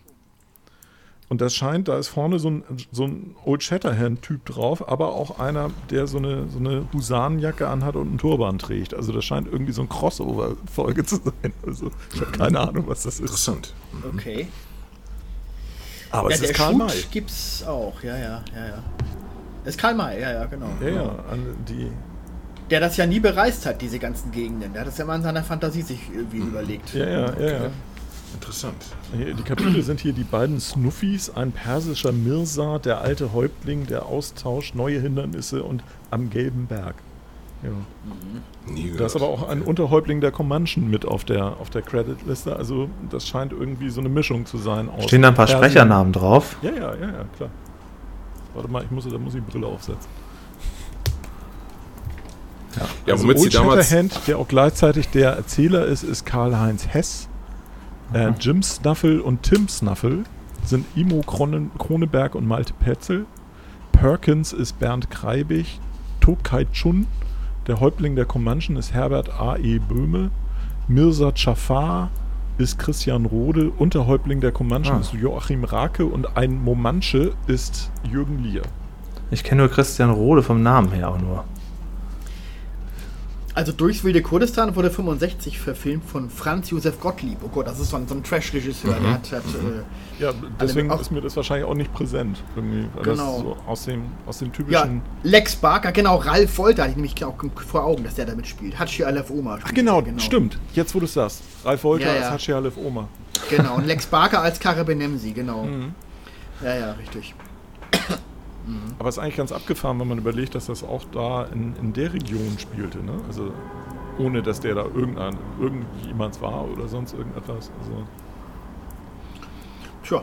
S5: Und das scheint, da ist vorne so ein, so ein Old Shatterhand-Typ drauf, aber auch einer, der so eine, so eine Husanenjacke anhat und einen Turban trägt. Also das scheint irgendwie so ein Crossover-Folge zu sein. Also ich habe keine Ahnung, was das ist.
S1: Interessant.
S3: Okay.
S5: Aber
S3: ja,
S5: es ist Karl May.
S3: Shoot gibt's auch, ja, ja, ja, ja. Das ist Karl May, ja, ja, genau.
S5: Ja, ja, an die.
S3: Der das ja nie bereist hat, diese ganzen Gegenden. Der hat das ja mal in seiner Fantasie sich irgendwie überlegt.
S5: Ja, ja, ja, ja.
S1: Interessant.
S5: Die Kapitel sind hier die beiden Snuffis, ein persischer Mirza, der alte Häuptling, der Austausch, neue Hindernisse und am gelben Berg. Ja.
S1: Gehört.
S5: Da ist aber auch ein Unterhäuptling der Comanchen mit auf der, auf der Creditliste. Also das scheint irgendwie so eine Mischung zu sein. Aus
S2: Stehen da ein paar
S5: Persien-
S2: Sprechernamen drauf?
S5: Ja, ja, ja, ja, klar. Warte mal, ich muss, da muss ich die Brille aufsetzen.
S1: Ja,
S5: also
S1: womit sie damals.
S5: Shatterhand, der auch gleichzeitig der Erzähler ist, ist Karl-Heinz Hess. Äh, Jim Snuffel und Tim Snuffel sind Imo Kronen, Kroneberg und Malte Petzel. Perkins ist Bernd Kreibig. Tokai Chun, der Häuptling der Comanchen, ist Herbert A.E. Böhme. Mirza Jafar ist Christian Rode. Unterhäuptling der Comanchen
S2: Ah.
S5: ist Joachim Rake. Und ein Momanche ist Jürgen Lier.
S2: Ich kenne nur Christian Rode vom Namen her auch nur.
S3: Also Durchs wilde Kurdistan wurde 65 verfilmt von Franz Josef Gottlieb. Oh Gott, das ist so ein, so ein Trash-Regisseur. Der hat, hat äh,
S5: Ja, deswegen
S3: auch-
S5: ist mir das wahrscheinlich auch nicht präsent. Irgendwie, weil
S3: Genau.
S5: das so aus dem, aus dem
S3: ja,
S5: typischen.
S3: Lex Barker, genau, Ralf Wolter hatte ich nämlich auch vor Augen, dass der da mitspielt. Hatschi Alef Oma.
S5: Ach
S3: spielt
S5: genau,
S3: der,
S5: stimmt. Jetzt wo du es sagst. Ralf Wolter
S3: Ja,
S5: als
S3: ja.
S5: Hatschi Alef Oma.
S3: Genau, und Lex Barker als Karre Benemsi, genau.
S5: Mhm.
S3: Ja, ja, richtig.
S5: Aber es ist eigentlich ganz abgefahren, wenn man überlegt, dass das auch da in, in der Region spielte. Ne? Also ohne, dass der da irgendein, irgendjemand war oder sonst irgendetwas. Also
S3: Tja,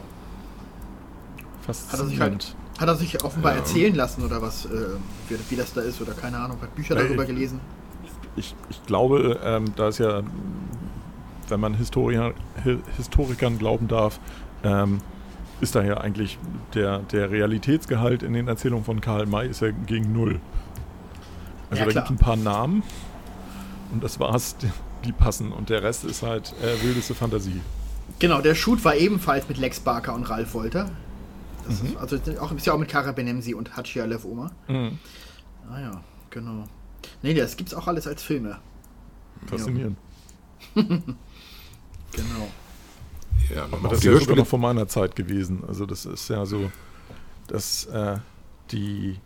S5: fast
S3: Hat er sich halt- hat er sich offenbar erzählen lassen oder was, äh, wie, wie das da ist oder keine Ahnung, hat Bücher darüber
S5: ich-
S3: gelesen.
S5: ich, ich glaube, ähm, da ist ja, wenn man Historiker, Hi- Historikern glauben darf, ähm, ist da ja eigentlich der, der Realitätsgehalt in den Erzählungen von Karl May ist ja gegen null. Also
S3: Ja,
S5: da gibt es ein paar Namen und das war's, die, passen und der Rest ist halt äh, wildeste Fantasie.
S3: Genau, der Shoot war ebenfalls mit Lex Barker und Ralf Wolter. Das
S5: Mhm.
S3: ist, also auch, ist ja auch mit Kara Benemsi und Hatschi Alef Oma.
S5: Mhm.
S3: Ah ja, genau. Nee, das gibt's auch alles als Filme.
S5: Faszinierend.
S3: Genau.
S1: Ja,
S5: Aber das ist ja sogar noch vor meiner Zeit gewesen. Also das ist ja so, dass äh, die,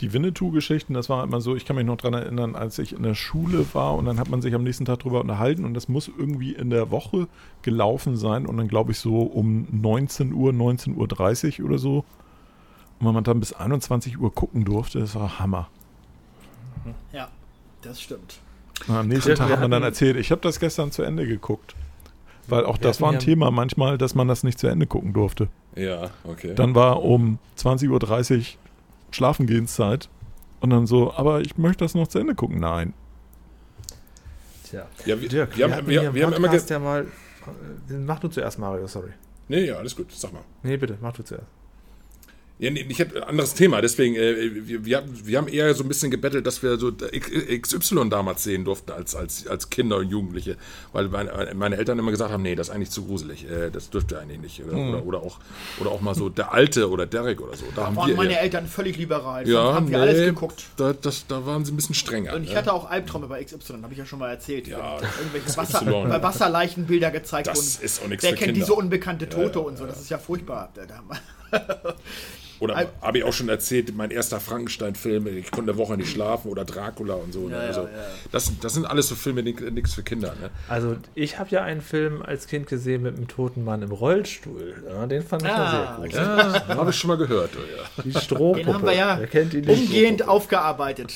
S5: die Winnetou-Geschichten, das war immer so, ich kann mich noch daran erinnern, als ich in der Schule war und dann hat man sich am nächsten Tag drüber unterhalten und das muss irgendwie in der Woche gelaufen sein und dann glaube ich so um 19 Uhr, 19.30 Uhr oder so. Und wenn man dann bis 21 Uhr gucken durfte, das war Hammer.
S3: Ja, das stimmt.
S5: Und am nächsten Tag hat man dann erzählt, ich habe das gestern zu Ende geguckt. Weil auch
S2: Wir
S5: das war ein Thema manchmal, dass man das nicht zu Ende gucken durfte.
S1: Ja, okay.
S5: Dann war um 20.30 Uhr Schlafengehenszeit. Und dann so, aber ich möchte das noch zu Ende gucken. Nein.
S2: Tja.
S1: ja, wir,
S2: Dirk,
S1: wir, haben, wir,
S2: hier im
S1: wir haben immer
S2: ja mal. äh, Mach du zuerst, Mario, sorry.
S1: Nee, ja, alles gut, sag mal.
S2: Nee, bitte, mach du zuerst.
S1: Ja, nee, ich hätte ein anderes Thema, deswegen, äh, wir, wir, haben- wir haben eher so ein bisschen gebettelt, dass wir so XY damals sehen durften als, als, als Kinder und Jugendliche, weil meine, meine Eltern immer gesagt haben, nee, das ist eigentlich zu gruselig, äh, das dürfte ihr eigentlich nicht. Oder, oder, oder, auch, oder auch mal so der Alte oder Derek oder so. Da haben
S3: Waren
S1: wir
S3: meine
S1: eher,
S3: Eltern völlig liberal.
S1: ja,
S3: haben wir
S1: nee,
S3: alles geguckt.
S1: Da, das, da waren sie ein bisschen strenger.
S3: Und ich
S1: ne?
S3: hatte auch Albträume bei XY, habe ich ja schon mal erzählt.
S1: Ja,
S3: irgendwelche. Wasser, bei Wasserleichenbilder gezeigt
S1: Das
S3: wurden.
S1: ist auch nichts
S3: Wer
S1: für
S3: kennt
S1: Kinder.
S3: diese unbekannte Tote und so? Das ist ja furchtbar.
S1: Oder habe ich auch schon erzählt, mein erster Frankenstein-Film, ich konnte eine Woche nicht schlafen oder Dracula und so. ne?
S3: Ja, ja,
S1: also,
S3: ja.
S1: Das, das sind alles so Filme, nichts für Kinder. Ne?
S2: Also, ich habe ja einen Film als Kind gesehen mit einem toten Mann im Rollstuhl. Ja, den fand ich
S3: Ah,
S2: ja sehr gut.
S1: Ja, habe ich schon mal gehört. oh Ja.
S2: Die Strohpuppe.
S3: Den haben wir ja
S2: Wer kennt ihn nicht?
S3: umgehend aufgearbeitet.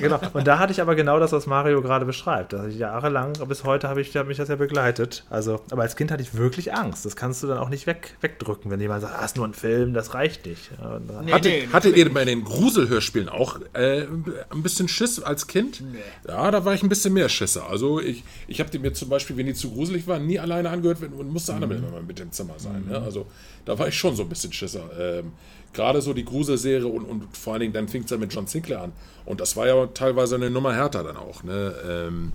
S2: Genau. Und da hatte ich aber genau das, was Mario gerade beschreibt. Das hatte ich jahrelang, bis heute habe ich hat mich das ja begleitet. Also, aber als Kind hatte ich wirklich Angst. Das kannst du dann auch nicht weg, wegdrücken, wenn jemand sagt, ah, ist nur ein Film, das reicht nicht.
S3: Nee,
S1: Hatte,
S3: nee,
S1: hattet ihr bei den Gruselhörspielen auch äh, ein bisschen Schiss als Kind? Ja, da war ich ein bisschen mehr Schisser. Also ich, ich habe die mir zum Beispiel, wenn die zu gruselig waren, nie alleine angehört wenn- und musste andere immer mit im Zimmer sein. Ne? Also da war ich schon so ein bisschen Schisser. Ähm, Gerade so die Gruselserie und, und vor allen Dingen dann fing es ja mit John Sinclair an. Und das war ja teilweise eine Nummer härter dann auch. Ne? Ähm,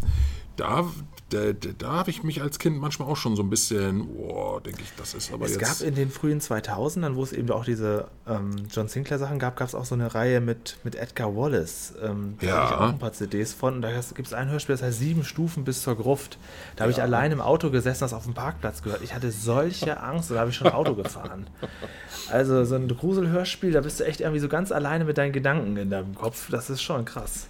S1: da da, da, habe ich mich als Kind manchmal auch schon so ein bisschen, boah, denke ich, das ist aber
S2: Es
S1: jetzt...
S2: gab in den frühen 2000ern, wo es eben auch diese ähm, John Sinclair Sachen gab, gab es auch so eine Reihe mit, mit Edgar Wallace. Ähm, da
S1: Ja.
S2: habe ich auch ein paar CDs von. Und da gibt es ein Hörspiel, das heißt Sieben Stufen bis zur Gruft. Da habe ich allein im Auto gesessen, das auf dem Parkplatz gehört. Ich hatte solche Angst, da habe ich schon Auto gefahren. Also so ein Gruselhörspiel, da bist du echt irgendwie so ganz alleine mit deinen Gedanken in deinem Kopf. Das ist schon krass.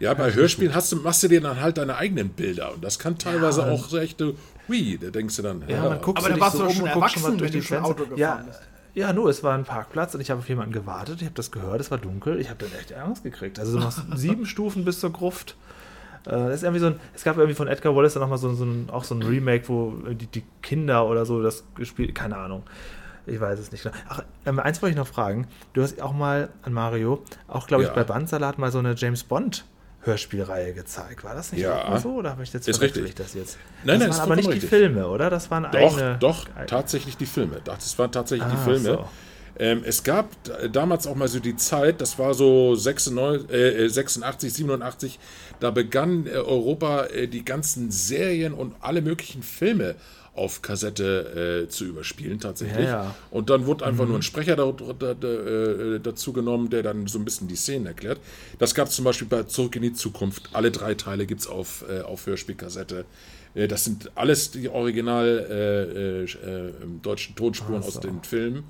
S1: Ja, bei Hörspielen hast du, machst du dir dann halt deine eigenen Bilder und das kann teilweise
S2: Ja.
S1: auch so echte Wie, da denkst du dann.
S2: Ja, man guckt
S3: Aber
S2: so
S3: da warst
S2: so
S3: du schon
S2: und guckt schon mal
S3: erwachsen,
S2: durch
S3: du schon
S2: Fenster.
S3: Auto gefahren
S2: ja,
S3: bist.
S2: ja, nur, es war ein Parkplatz und ich habe auf jemanden gewartet. Ich habe das gehört, es war dunkel. Ich habe dann echt Angst gekriegt. Also noch sieben Stufen bis zur Gruft. Äh, Das ist irgendwie so ein, es gab irgendwie von Edgar Wallace dann nochmal so, so ein, auch so ein Remake, wo die, die Kinder oder so das gespielt, keine Ahnung. Ich weiß es nicht genau. Ach, ähm, eins wollte ich noch fragen. Du hast auch mal an Mario, auch glaube ich
S1: Ja.
S2: bei Bandsalat mal so eine James Bond Hörspielreihe gezeigt. War das nicht
S1: Ja.
S2: so oder habe ich jetzt
S1: Ist richtig.
S2: ich das jetzt?
S1: Nein, nein,
S2: das
S1: ist
S2: waren aber nicht
S1: vollkommen
S2: die
S1: richtig.
S2: Filme, oder? Das waren
S1: Doch,
S2: eigene.
S1: doch, tatsächlich die Filme. Doch, Das waren tatsächlich
S2: Ah,
S1: die Filme.
S2: so.
S1: Ähm, es gab damals auch mal so die Zeit, das war so 96, äh, 86, 87, da begann äh, Europa äh, die ganzen Serien und alle möglichen Filme auf Kassette äh, zu überspielen tatsächlich.
S2: Ja, ja.
S1: Und dann wurde einfach nur ein Sprecher da, da, da, äh, dazu genommen, der dann so ein bisschen die Szenen erklärt. Das gab es zum Beispiel bei Zurück in die Zukunft. Alle drei Teile gibt es auf, äh, auf Hörspielkassette. Äh, Das sind alles die original äh, äh, äh, deutschen Tonspuren aus den Filmen.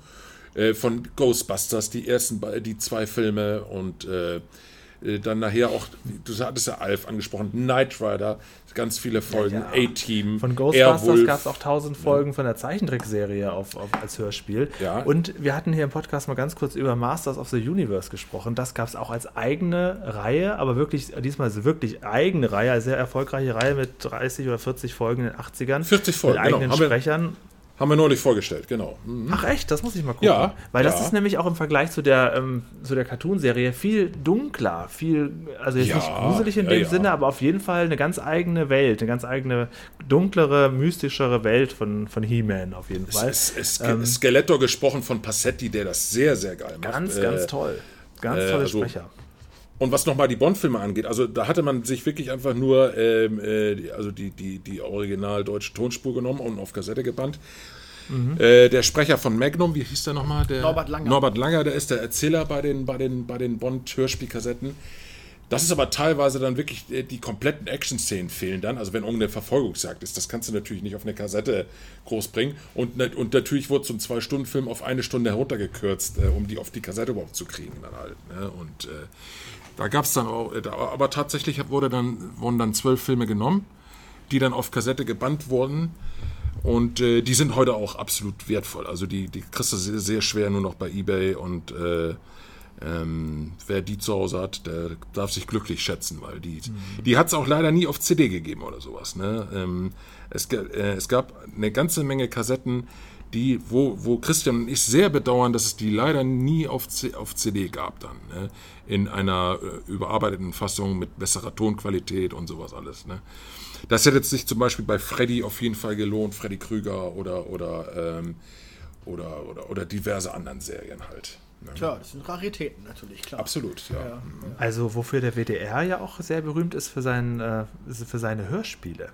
S1: Von Ghostbusters, die ersten, die zwei Filme und dann nachher auch, du hattest ja Alf angesprochen, Knight Rider, ganz viele Folgen,
S2: Ja, ja.
S1: A-Team,
S2: Von Ghostbusters gab es auch tausend Folgen von der Zeichentrickserie auf, auf, als Hörspiel.
S1: Ja.
S2: Und wir hatten hier im Podcast mal ganz kurz über Masters of the Universe gesprochen. Das gab es auch als eigene Reihe, aber wirklich, diesmal ist wirklich eigene Reihe, eine sehr erfolgreiche Reihe mit 30 oder 40 Folgen in den 80ern.
S1: 40 Folgen,
S2: Mit
S1: genau.
S2: eigenen
S1: wir-
S2: Sprechern.
S1: Haben wir neulich vorgestellt, genau. Mhm.
S2: Ach echt, das muss ich mal gucken.
S1: Ja,
S2: Weil das
S1: ja.
S2: ist nämlich auch im Vergleich zu der, ähm, zu der Cartoon-Serie viel dunkler, viel, also jetzt
S1: Ja,
S2: nicht gruselig in dem
S1: ja.
S2: Sinne, aber auf jeden Fall eine ganz eigene Welt, eine ganz eigene, dunklere, mystischere Welt von, von He-Man auf jeden Fall.
S1: Es ist Ske- Skeletor gesprochen von Passetti, der das sehr, sehr geil macht.
S2: Ähm, Ganz,
S1: Äh,
S2: ganz toll. Ganz
S1: äh,
S2: tolle
S1: also-
S2: Sprecher.
S1: Und was nochmal die Bond-Filme angeht, also da hatte man sich wirklich einfach nur ähm, äh, die, also die, die, die original deutsche Tonspur genommen und auf Kassette gebannt.
S2: Mhm.
S1: Äh, der Sprecher von Magnum, wie hieß der nochmal? Der,
S3: Norbert Langer.
S1: Norbert Langer, der ist der Erzähler bei den, bei den, bei den Bond-Hörspielkassetten. Das ist aber teilweise dann wirklich, äh, die kompletten Action-Szenen fehlen dann. Also wenn irgendeine Verfolgungsjagd ist, das kannst du natürlich nicht auf eine Kassette groß bringen. Und, und natürlich wurde so ein Zwei-Stunden-Film auf eine Stunde heruntergekürzt, äh, um die auf die Kassette überhaupt zu kriegen dann halt. Ne? Und äh, da gab es dann auch, äh, aber tatsächlich wurde dann, wurden dann zwölf Filme genommen, die dann auf Kassette gebannt wurden. Und äh, die sind heute auch absolut wertvoll. Also die, die kriegst du sehr, sehr schwer nur noch bei Ebay und äh, ähm, wer die zu Hause hat, der darf sich glücklich schätzen, weil die, die hat es auch leider nie auf CD gegeben oder sowas. Ne? Ähm, es, äh, es gab eine ganze Menge Kassetten, die, wo, wo Christian und ich sehr bedauern, dass es die leider nie auf, C, auf CD gab dann. Ne? In einer äh, überarbeiteten Fassung mit besserer Tonqualität und sowas alles. Ne? Das hätte sich zum Beispiel bei Freddy auf jeden Fall gelohnt, Freddy Krüger oder, oder, ähm, oder, oder, oder diverse anderen Serien halt. Ne?
S3: Tja, das sind Raritäten natürlich, klar.
S1: Absolut, ja.
S3: Ja.
S2: Also wofür der WDR ja auch sehr berühmt ist für, sein, äh, für seine Hörspiele,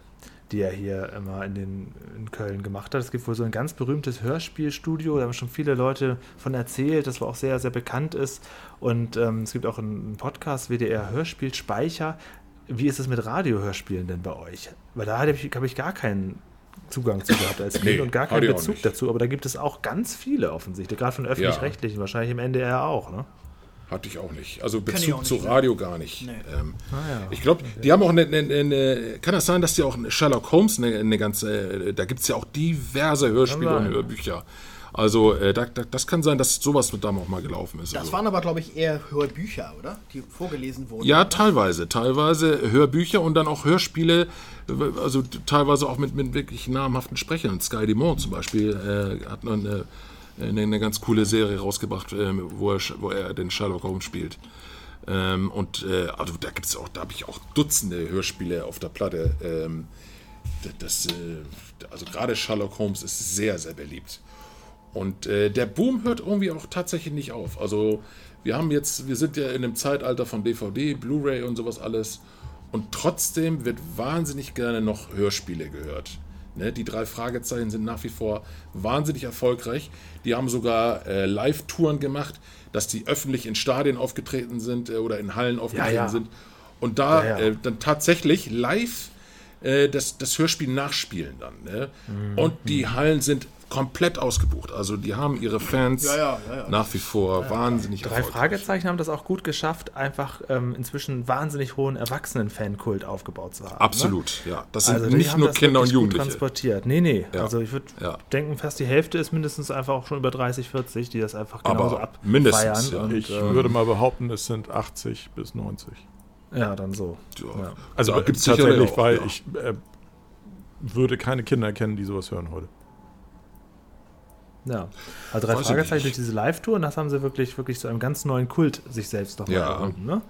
S2: die er hier immer in, den, in Köln gemacht hat. Es gibt wohl so ein ganz berühmtes Hörspielstudio, da haben schon viele Leute von erzählt, das wohl auch sehr, sehr bekannt ist. Und ähm, es gibt auch einen Podcast, WDR Hörspielspeicher. Wie ist es mit Radiohörspielen denn bei euch? Weil da habe ich, hab ich gar keinen Zugang zu gehabt als Kind
S1: Nee,
S2: und gar keinen Bezug dazu. Aber da gibt es auch ganz viele offensichtlich, gerade von öffentlich-rechtlichen, wahrscheinlich im NDR auch, ne?
S1: Hatte ich auch nicht. Also Bezug
S3: nicht,
S1: zu
S3: ne?
S1: Radio gar nicht.
S3: Nee.
S1: Ähm,
S2: ja.
S1: Ich glaube, die haben auch eine, eine, eine. Kann das sein, dass die auch Sherlock Holmes eine, eine ganze. äh, Da gibt es ja auch diverse Hörspiele und. Hörbücher. Also, äh, da, da, das kann sein, dass sowas mit da auch mal gelaufen ist.
S3: Das
S1: also.
S3: waren aber, glaube ich, eher Hörbücher, oder? Die vorgelesen wurden.
S1: Ja,
S3: oder?
S1: teilweise. Teilweise Hörbücher und dann auch Hörspiele, also teilweise auch mit, mit wirklich namhaften Sprechern. Sky Dumont zum Beispiel äh, hat noch eine, eine, eine ganz coole Serie rausgebracht, ähm, wo, er, wo er den Sherlock Holmes spielt. Ähm, und äh, also da gibt es auch, da habe ich auch Dutzende Hörspiele auf der Platte. Ähm, das, äh, also gerade Sherlock Holmes ist sehr, sehr beliebt. Und äh, der Boom hört irgendwie auch tatsächlich nicht auf. Also wir haben jetzt, wir sind ja in einem Zeitalter von DVD, Blu-ray und sowas alles. Und trotzdem wird wahnsinnig gerne noch Hörspiele gehört. Ne, die drei Fragezeichen sind nach wie vor wahnsinnig erfolgreich. Die haben sogar äh, Live-Touren gemacht, dass die öffentlich in Stadien aufgetreten sind äh, oder in Hallen aufgetreten
S2: ja.
S1: sind. Und da
S2: Ja, ja.
S1: Äh, dann tatsächlich live äh, das, das Hörspiel nachspielen dann. Ne?
S2: Mhm.
S1: Und die Hallen sind komplett ausgebucht. Also die haben ihre Fans
S3: Ja, ja, ja, ja.
S1: nach wie vor wahnsinnig
S2: Drei
S1: erfolgreich.
S2: Fragezeichen haben das auch gut geschafft, einfach ähm, inzwischen wahnsinnig hohen Erwachsenen-Fankult aufgebaut zu haben. Ne?
S1: Absolut, ja. Das sind
S2: Also
S1: nicht nur
S2: das
S1: Kinder und Jugendliche.
S2: transportiert. Nee, nee.
S1: Ja.
S2: Also ich würde
S1: Ja.
S2: denken, fast die Hälfte ist mindestens einfach auch schon über 30, 40, die das einfach
S1: Aber
S2: genauso abfeiern.
S1: mindestens, ja.
S2: Und,
S5: Ich
S2: ähm,
S5: würde mal behaupten, es sind 80 bis 90.
S2: ja, dann so.
S5: Also
S1: Da
S5: äh,
S1: gibt's
S5: tatsächlich,
S1: sicherlich auch,
S5: weil
S1: ja.
S5: ich äh, würde keine Kinder kennen, die sowas hören heute.
S2: Ja. Also drei
S1: Weiß
S2: Fragezeichen durch diese Live-Tour und das haben sie wirklich, wirklich zu einem ganz neuen Kult sich selbst nochmal
S1: Ja.
S2: erfunden, ne?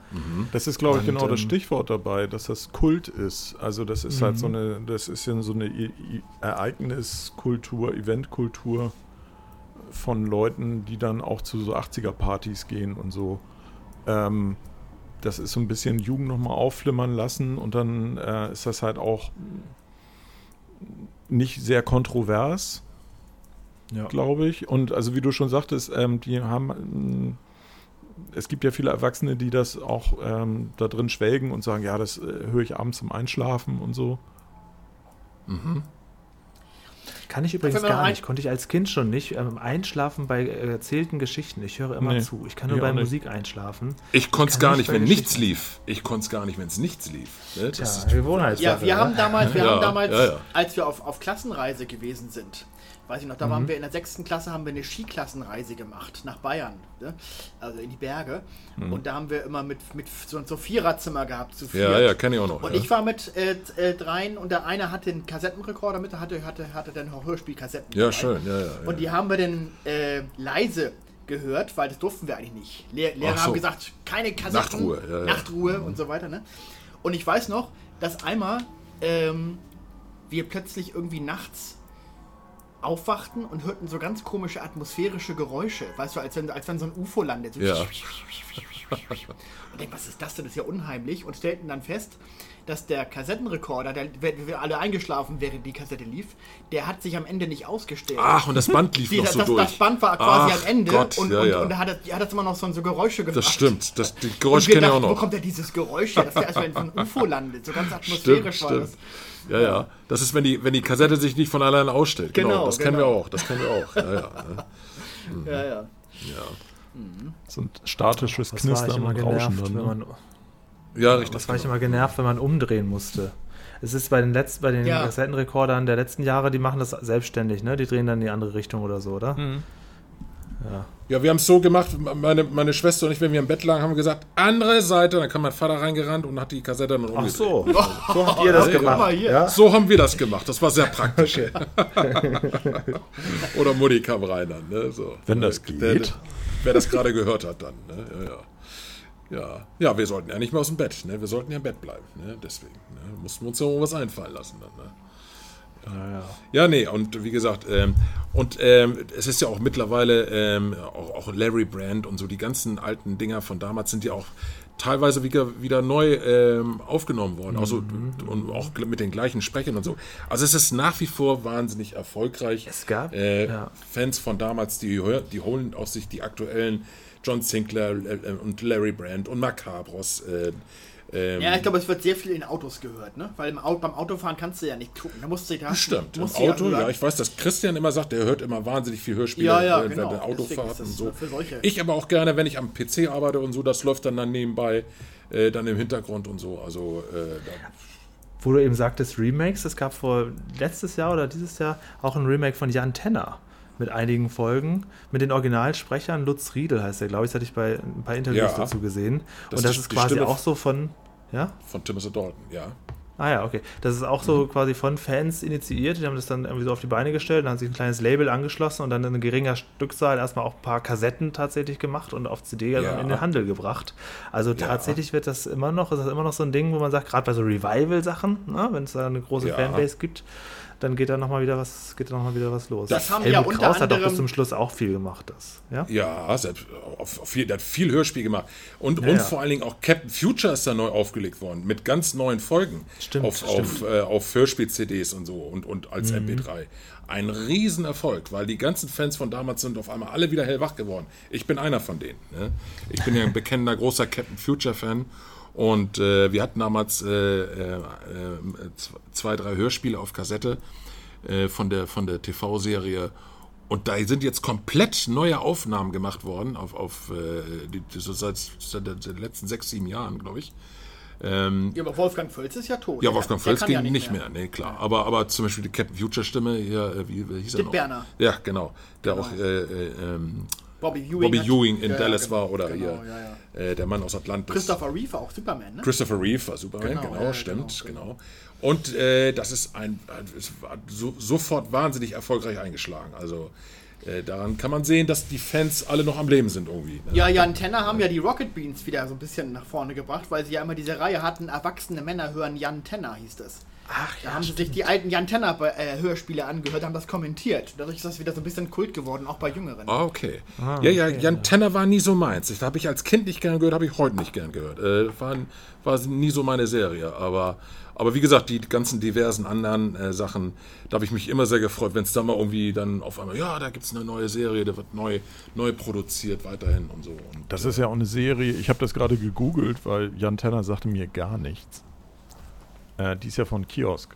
S5: Das ist, glaube ich,
S2: Und,
S5: genau das
S2: ähm,
S5: Stichwort dabei, dass das Kult ist. Also das ist halt so
S2: Mhm.
S5: eine, das ist ja so eine Ereigniskultur, Eventkultur von Leuten, die dann auch zu so 80er-Partys gehen und so. Ähm, das ist so ein bisschen Jugend nochmal aufflimmern lassen und dann äh, ist das halt auch nicht sehr kontrovers
S2: Ja.
S5: glaube ich. Und also wie du schon sagtest, ähm, die haben, ähm, es gibt ja viele Erwachsene, die das auch ähm, da drin schwelgen und sagen, ja, das äh, höre ich abends zum Einschlafen und so.
S2: Kann ich übrigens gar nicht. Konnte ich als Kind schon nicht. Ähm, einschlafen bei äh, erzählten Geschichten. Ich höre immer
S5: Nee,
S2: zu. Ich kann nur bei
S5: nicht.
S2: Musik einschlafen.
S1: Ich konnte es gar
S2: nicht
S1: wenn nichts lief. Ich konnte es gar nicht, wenn es nichts lief. Ne? Das
S2: Tja,
S1: ist,
S2: Gewohnheitssache.
S3: Ja, wir
S2: ne?
S3: haben damals, wir
S1: Ja,
S3: haben damals,
S1: ja, ja.
S3: als wir auf, auf Klassenreise gewesen sind, weiß ich noch, da
S1: Mhm.
S3: waren wir in der sechsten Klasse, haben wir eine Skiklassenreise gemacht nach Bayern, ne? also in die Berge. Und da haben wir immer mit, mit so, so Viererzimmer gehabt zu viert.
S1: Mhm. ja, ja, kenne ich auch noch.
S3: Und
S1: ja.
S3: ich war mit äh, äh, dreien und der eine hatte einen Kassettenrekorder mit, der hatte, hatte, hatte dann auch Hörspielkassetten.
S1: ja,
S3: dabei.
S1: schön. Ja, ja, ja.
S3: Und die haben wir dann äh, leise gehört, weil das durften wir eigentlich nicht. Lehr Lehrer
S1: so.
S3: haben gesagt, keine Kassetten,
S1: Nachtruhe, ja, ja.
S3: Nachtruhe und so weiter. Ne? Und ich weiß noch, dass einmal ähm, wir plötzlich irgendwie nachts aufwachten und hörten so ganz komische atmosphärische Geräusche. Weißt du, als wenn, als wenn so ein UFO landet. So
S1: Ja.
S3: Und denken, was ist das denn? Das ist ja unheimlich. Und stellten dann fest, dass der Kassettenrekorder, der, wir, alle eingeschlafen, während die Kassette lief, der hat sich am Ende nicht ausgestellt.
S1: Ach, und das Band lief
S3: Die,
S1: noch
S3: das,
S1: so
S3: das,
S1: durch.
S3: das Band war quasi
S1: Ach
S3: am Ende
S1: Gott,
S3: und,
S1: ja,
S3: und,
S1: ja.
S3: und da hat, er- hat das immer noch so, so Geräusche gemacht.
S1: Das stimmt. Das, die
S3: Und
S1: Geräusche
S3: wir
S1: kenne ich auch
S3: dachten, wo
S1: noch.
S3: kommt ja dieses Geräusch her? Das als wenn so ein UFO landet. So ganz atmosphärisch
S1: Stimmt,
S3: war das.
S1: stimmt. Ja, ja. Das ist, wenn die, wenn die Kassette sich nicht von alleine ausstellt. Genau,
S3: Genau,
S1: das kennen wir
S3: genau.
S1: auch. Das kennen wir auch. Ja, ja. ne?
S3: Ja, ja.
S5: So ein statisches
S2: Das
S5: Knistern und Rauschen
S2: genervt,
S5: dann.
S2: wenn
S5: Ne?
S1: Ja richtig.
S2: das war ich
S1: genau.
S2: immer genervt, wenn man umdrehen musste. Es ist bei den letzten, bei den
S3: Ja.
S2: Kassettenrekordern der letzten Jahre, die machen das selbstständig, ne? Die drehen dann in die andere Richtung oder so, oder?
S1: Hm.
S2: Ja.
S1: Ja, wir haben es so gemacht, meine, meine Schwester und ich, wenn wir im Bett lagen, haben wir gesagt, andere Seite, dann kam mein Vater reingerannt und hat die Kassette dann
S2: Ach
S1: umgedreht.
S2: so. So habt ihr das
S3: Guck
S2: gemacht. Ja?
S1: So haben wir das gemacht. Das war sehr praktisch. Oder Mutti kam rein dann. Ne? So.
S5: Wenn das
S1: Der-
S5: geht.
S1: wer das gerade gehört hat dann. Ne? Ja, ja. Ja. ja, wir sollten ja nicht mehr aus dem Bett. Ne? Wir sollten ja im Bett bleiben. Ne? Deswegen ne? mussten wir uns ja irgendwas einfallen lassen. Dann, ne? Ja, nee, und wie gesagt, ähm, und ähm, es ist ja auch mittlerweile ähm, auch, auch Larry Brand und so, die ganzen alten Dinger von damals sind ja auch teilweise wieder, wieder neu ähm, aufgenommen worden. Also, und auch mit den gleichen Sprechern und so. Also es ist nach wie vor wahnsinnig erfolgreich.
S2: Es gab-
S1: äh,
S2: ja.
S1: Fans von damals, die, die holen aus sich die aktuellen John Sinclair äh, und Larry Brand und Macabros. Äh, ähm,
S3: Ja, ich glaube, es wird sehr viel in Autos gehört, ne? Weil im Auto, beim Autofahren kannst du ja nicht gucken. Da musst du da
S1: Stimmt, im Auto, ja, ich weiß, dass Christian immer sagt, er hört immer wahnsinnig viel Hörspiele
S3: Ja, ja,
S1: äh,
S3: genau.
S1: während der Autofahrt und so. Ich aber auch gerne, wenn ich am PC arbeite und so, das läuft dann, dann nebenbei, äh, dann im Hintergrund und so. Also, äh, da,
S2: Wo du eben sagtest Remakes, es gab vor letztes Jahr oder dieses Jahr auch ein Remake von Jan Tenner mit einigen Folgen, mit den Originalsprechern. Lutz Riedel heißt er, glaube ich, das hatte ich bei ein paar Interviews
S1: Ja.
S2: dazu gesehen.
S1: Das
S2: Und das
S1: ist
S2: quasi
S1: Stimme
S2: auch so von, ja?
S1: von Timothy Dalton, ja.
S2: Ah ja, okay. Das ist auch
S1: Mhm.
S2: so quasi von Fans initiiert. Die haben das dann irgendwie so auf die Beine gestellt, dann haben sich ein kleines Label angeschlossen und dann in geringer Stückzahl erstmal auch ein paar Kassetten tatsächlich gemacht und auf CD
S1: Ja.
S2: in den Handel gebracht. Also tatsächlich wird das immer noch, ist das immer noch so ein Ding, wo man sagt, gerade bei so Revival-Sachen, ne, wenn es da eine große
S1: Ja.
S2: Fanbase gibt, dann geht da nochmal wieder was, geht da noch mal wieder was los.
S3: Das haben
S2: Helmut
S3: ja unter
S2: Kraus hat doch bis zum Schluss auch viel gemacht, das. Ja?
S1: Ja, selbst, auf, auf viel, der hat viel Hörspiel gemacht. Und,
S2: Ja,
S1: und
S2: ja.
S1: vor allen Dingen auch Captain Future ist da neu aufgelegt worden, mit ganz neuen Folgen.
S2: Stimmt,
S1: Auf,
S2: stimmt.
S1: auf, äh, auf Hörspiel-CDs und so und, und als MP3. Ein Riesenerfolg, weil die ganzen Fans von damals sind auf einmal alle wieder hellwach geworden. Ich bin einer von denen. Ne? Ich bin ja ein bekennender großer Captain Future-Fan. Und äh, wir hatten damals äh, äh, zwei, drei Hörspiele auf Kassette äh, von der, von der TV-Serie. Und da sind jetzt komplett neue Aufnahmen gemacht worden, auf, auf äh, die, so seit, seit den letzten sechs, sieben Jahren, glaube ich. Ähm,
S3: Ja, aber Wolfgang Völz ist ja tot.
S1: ja, Wolfgang Völz ging
S3: ja
S1: nicht mehr, nee, klar. Aber, aber zum Beispiel die Captain Future Stimme, hier, äh, wie, wie hieß er
S3: Dick
S1: noch?
S3: Berner.
S1: Ja, genau. Der auch äh, äh, ähm,
S3: Bobby Ewing,
S1: Bobby Ewing in
S3: Ja,
S1: Dallas
S3: genau,
S1: war oder
S3: genau,
S1: hier
S3: Ja.
S1: Äh, der Mann aus Atlantis.
S3: Christopher Reeve auch Superman, ne?
S1: Christopher Reeve war Superman,
S3: Genau,
S1: genau, stimmt,
S3: genau,
S1: genau. Und äh, das ist ein, es war so, sofort wahnsinnig erfolgreich eingeschlagen. Also äh, daran kann man sehen, dass die Fans alle noch am Leben sind irgendwie. Ne?
S3: Ja, Jan Tenner haben ja die Rocket Beans wieder so ein bisschen nach vorne gebracht, weil sie ja immer diese Reihe hatten, erwachsene Männer hören Jan Tenner, hieß das.
S2: Ach
S3: Da haben sie sich die alten Jan Tenner Hörspiele angehört, haben das kommentiert. Dadurch ist das wieder so ein bisschen Kult geworden, auch bei Jüngeren.
S1: Ah, okay. ja, ja, Jan Tenner war nie so meins. Das habe ich als Kind nicht gern gehört, habe ich heute nicht gern gehört. Äh, war, war nie so meine Serie. Aber, aber wie gesagt, die ganzen diversen anderen äh, Sachen, da habe ich mich immer sehr gefreut, wenn es da mal irgendwie dann auf einmal, ja, da gibt es eine neue Serie, da wird neu, neu produziert weiterhin und so. Und,
S5: Das ist ja auch eine Serie, ich habe das gerade gegoogelt, weil Jan Tenner sagte mir gar nichts. Äh, die ist ja von Kiosk.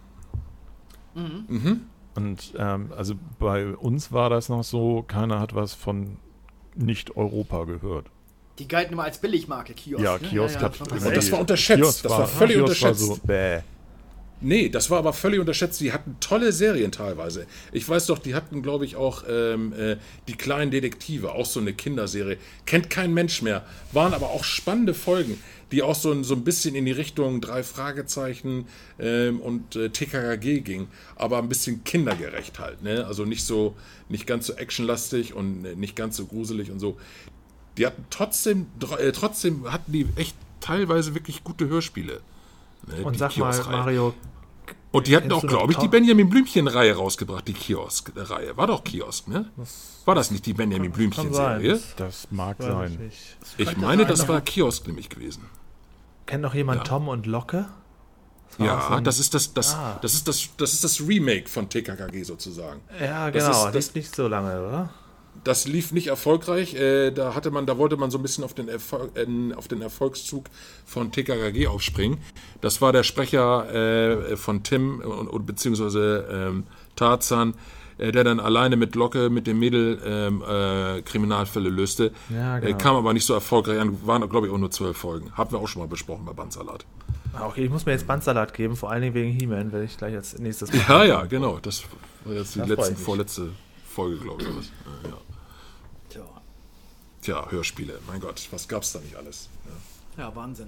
S5: Und ähm, also bei uns war das noch so, keiner hat was von Nicht-Europa gehört.
S3: Die galten immer als Billigmarke, Kiosk.
S5: Ja,
S3: ne?
S5: Kiosk hat
S3: schon
S5: immer
S3: was-
S1: das war unterschätzt.
S5: Kiosk
S1: Das war völlig
S5: Kiosk
S1: unterschätzt.
S5: War so, bäh.
S1: Nee, das war aber völlig unterschätzt. Die hatten tolle Serien teilweise. Ich weiß doch, die hatten, glaube ich, auch ähm, äh, die kleinen Detektive, auch so eine Kinderserie. Kennt kein Mensch mehr. Waren aber auch spannende Folgen, die auch so, ein- so ein bisschen in die Richtung drei Fragezeichen ähm, und äh, TKKG ging, aber ein bisschen kindergerecht halt. Ne? Also nicht so, nicht ganz so actionlastig und äh, nicht ganz so gruselig und so. Die hatten trotzdem, äh, trotzdem hatten die echt teilweise wirklich gute Hörspiele. Ne?
S2: Und
S1: Die
S2: sag mal. Mario,
S1: Und die hatten
S2: Kennst
S1: auch, glaube ich, die? Benjamin Blümchen-Reihe rausgebracht, die Kiosk-Reihe. War doch Kiosk, ne? War das nicht die Benjamin Blümchen-Serie?
S5: Das mag
S2: weiß
S5: sein.
S2: ich.
S1: Ich meine, das war Kiosk nämlich gewesen.
S2: Kennt noch jemand
S1: Ja.
S2: Tom und Locke? Das
S1: Ja, das ist das, das,
S2: Ah.
S1: das ist das, das ist das Remake von TKKG sozusagen.
S2: Ja,
S1: das
S2: genau.
S1: ist-
S2: Das
S1: das-
S2: ist nicht so lange, oder?
S1: Das lief nicht erfolgreich. Äh, da hatte man, da wollte man so ein bisschen auf den, Erfolg, äh, auf den Erfolgszug von TKKG aufspringen. Das war der Sprecher äh, von Tim und, und beziehungsweise ähm, Tarzan, äh, der dann alleine mit Locke, mit dem Mädel ähm, äh, Kriminalfälle löste.
S2: Ja,
S1: äh,
S2: genau.
S1: kam aber nicht so erfolgreich an. Waren, glaube ich, auch nur zwölf Folgen. Haben wir auch schon mal besprochen bei Bandsalat.
S2: Ah, Okay, ich muss mir jetzt Bandsalat geben, vor allen Dingen wegen He-Man, werde ich gleich als nächstes machen.
S1: Ja, ja, genau. Das war jetzt die
S2: Da freu ich
S1: letzte,
S2: mich.
S1: vorletzte Folge, glaube ich. ja.
S3: Tja.
S1: Hörspiele. Mein Gott, was gab's da nicht alles? Ja.
S3: Ja, Wahnsinn.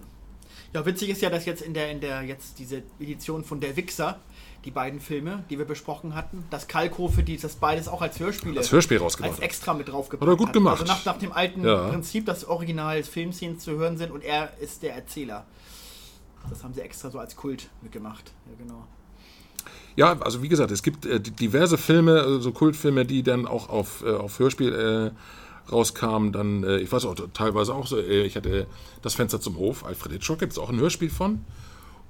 S3: Ja, witzig ist ja, dass jetzt in der, in der, jetzt diese Edition von Der Wichser, die beiden Filme, die wir besprochen hatten, dass Kalkofe die das beides auch als Hörspiele
S1: Das Hörspiel
S3: als
S1: rausgebracht. hat.
S3: extra mit draufgebracht
S1: Hat er gut gemacht.
S3: Also nach, nach dem alten
S1: Ja.
S3: Prinzip, dass original Filmszenen zu hören sind und er ist der Erzähler. Das haben sie extra so als Kult mitgemacht. Ja, genau.
S1: Ja, also wie gesagt, es gibt äh, di- diverse Filme, äh, so Kultfilme, die dann auch auf, äh, auf Hörspiel äh, rauskamen. Dann, äh, ich weiß auch teilweise auch so, äh, ich hatte das Fenster zum Hof, Alfred Hitchcock, gibt es auch ein Hörspiel von.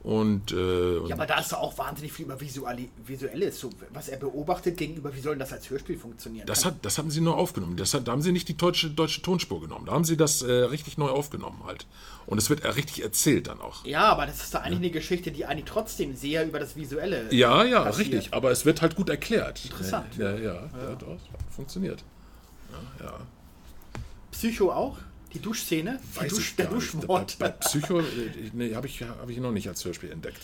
S1: Und, äh,
S3: Ja, aber da ist doch auch wahnsinnig viel über Visuali Visuelles, so, was er beobachtet gegenüber, wie soll das als Hörspiel funktionieren?
S1: das, hat, das hatten sie nur aufgenommen. Das hat, da haben sie nicht die deutsche, deutsche Tonspur genommen. Da haben sie das äh, richtig neu aufgenommen halt. Und es wird äh, richtig erzählt dann auch.
S3: ja, aber das ist doch eigentlich eine Geschichte, die eigentlich trotzdem sehr über das Visuelle.
S1: Ja, ja,
S3: passiert.
S1: richtig. Aber es wird halt gut erklärt.
S3: Interessant.
S1: Ja, ja, ja, ja funktioniert. Ja, ja.
S3: Psycho auch? Die Duschszene?
S1: Weiß
S3: Dusch,
S1: ich
S3: der. Duschmord.
S1: Bei, bei Psycho, äh, nee, habe ich, hab ich noch nicht als Hörspiel entdeckt.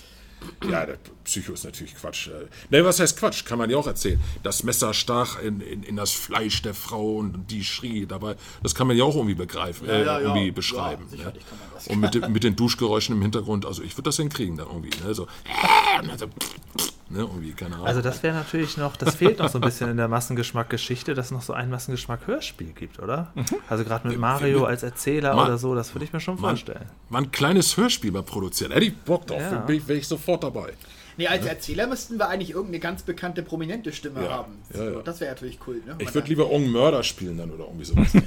S1: Ja, der Psycho ist natürlich Quatsch. äh. Ne, was heißt Quatsch? Kann man ja auch erzählen. Das Messer stach in, in, in das Fleisch der Frau und die schrie dabei. Das kann man ja auch irgendwie begreifen, äh,
S3: ja, ja.
S1: irgendwie
S3: Ja,
S1: beschreiben. ne?
S3: sicherlich kann man das.
S1: Und mit, mit den Duschgeräuschen im Hintergrund, also ich würde das hinkriegen dann irgendwie. Ne? So, äh, dann so, ne? irgendwie, keine Ahnung.
S2: Also das wäre natürlich noch, das fehlt noch so ein bisschen in der Massengeschmack-Geschichte, dass es noch so ein Massengeschmack-Hörspiel gibt, oder? Also gerade mit Mario als Erzähler
S1: Ma-
S2: oder so, das würde ich mir schon
S1: man,
S2: vorstellen.
S1: mal ein kleines Hörspiel mal produzieren. Hätte ich Bock drauf,
S2: Ja.
S1: bin ich sofort dabei.
S3: Nee, als Erzähler müssten wir eigentlich irgendeine ganz bekannte, prominente Stimme
S1: Ja,
S3: haben.
S1: ja, ja.
S3: Das wäre natürlich cool. Ne?
S1: Ich würde lieber irgendeinen Mörder spielen dann oder irgendwie sowas.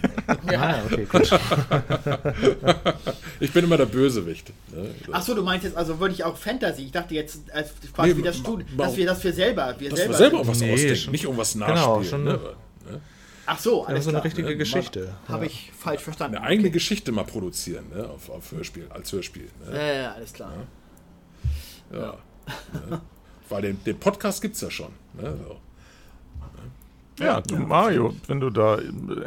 S2: Ah, okay, gut.
S1: ich bin immer der Bösewicht. Ne?
S3: Achso, du meinst jetzt also wirklich auch Fantasy. Ich dachte jetzt als quasi
S1: Nee,
S3: wie das
S1: ma-
S3: dass wir das für selber, wir
S1: Dass
S3: selber.
S1: wir selber auch was
S2: Nee,
S1: ausdenken,
S2: schon-
S1: nicht irgendwas
S2: genau,
S1: nachspielen.
S2: schon-
S1: ne?
S3: Ach so, alles
S2: ist so eine
S3: klar.
S2: richtige
S1: Ja,
S2: Geschichte.
S3: Habe ich falsch verstanden.
S1: Eine eigene Geschichte mal produzieren, ne? auf, auf Hörspiel, als Hörspiel. Ne?
S3: Ja, ja, alles klar.
S1: Ja. ne? Weil den, den Podcast gibt es ja schon. Ne? So.
S5: Ja, du, Mario, wenn du da äh,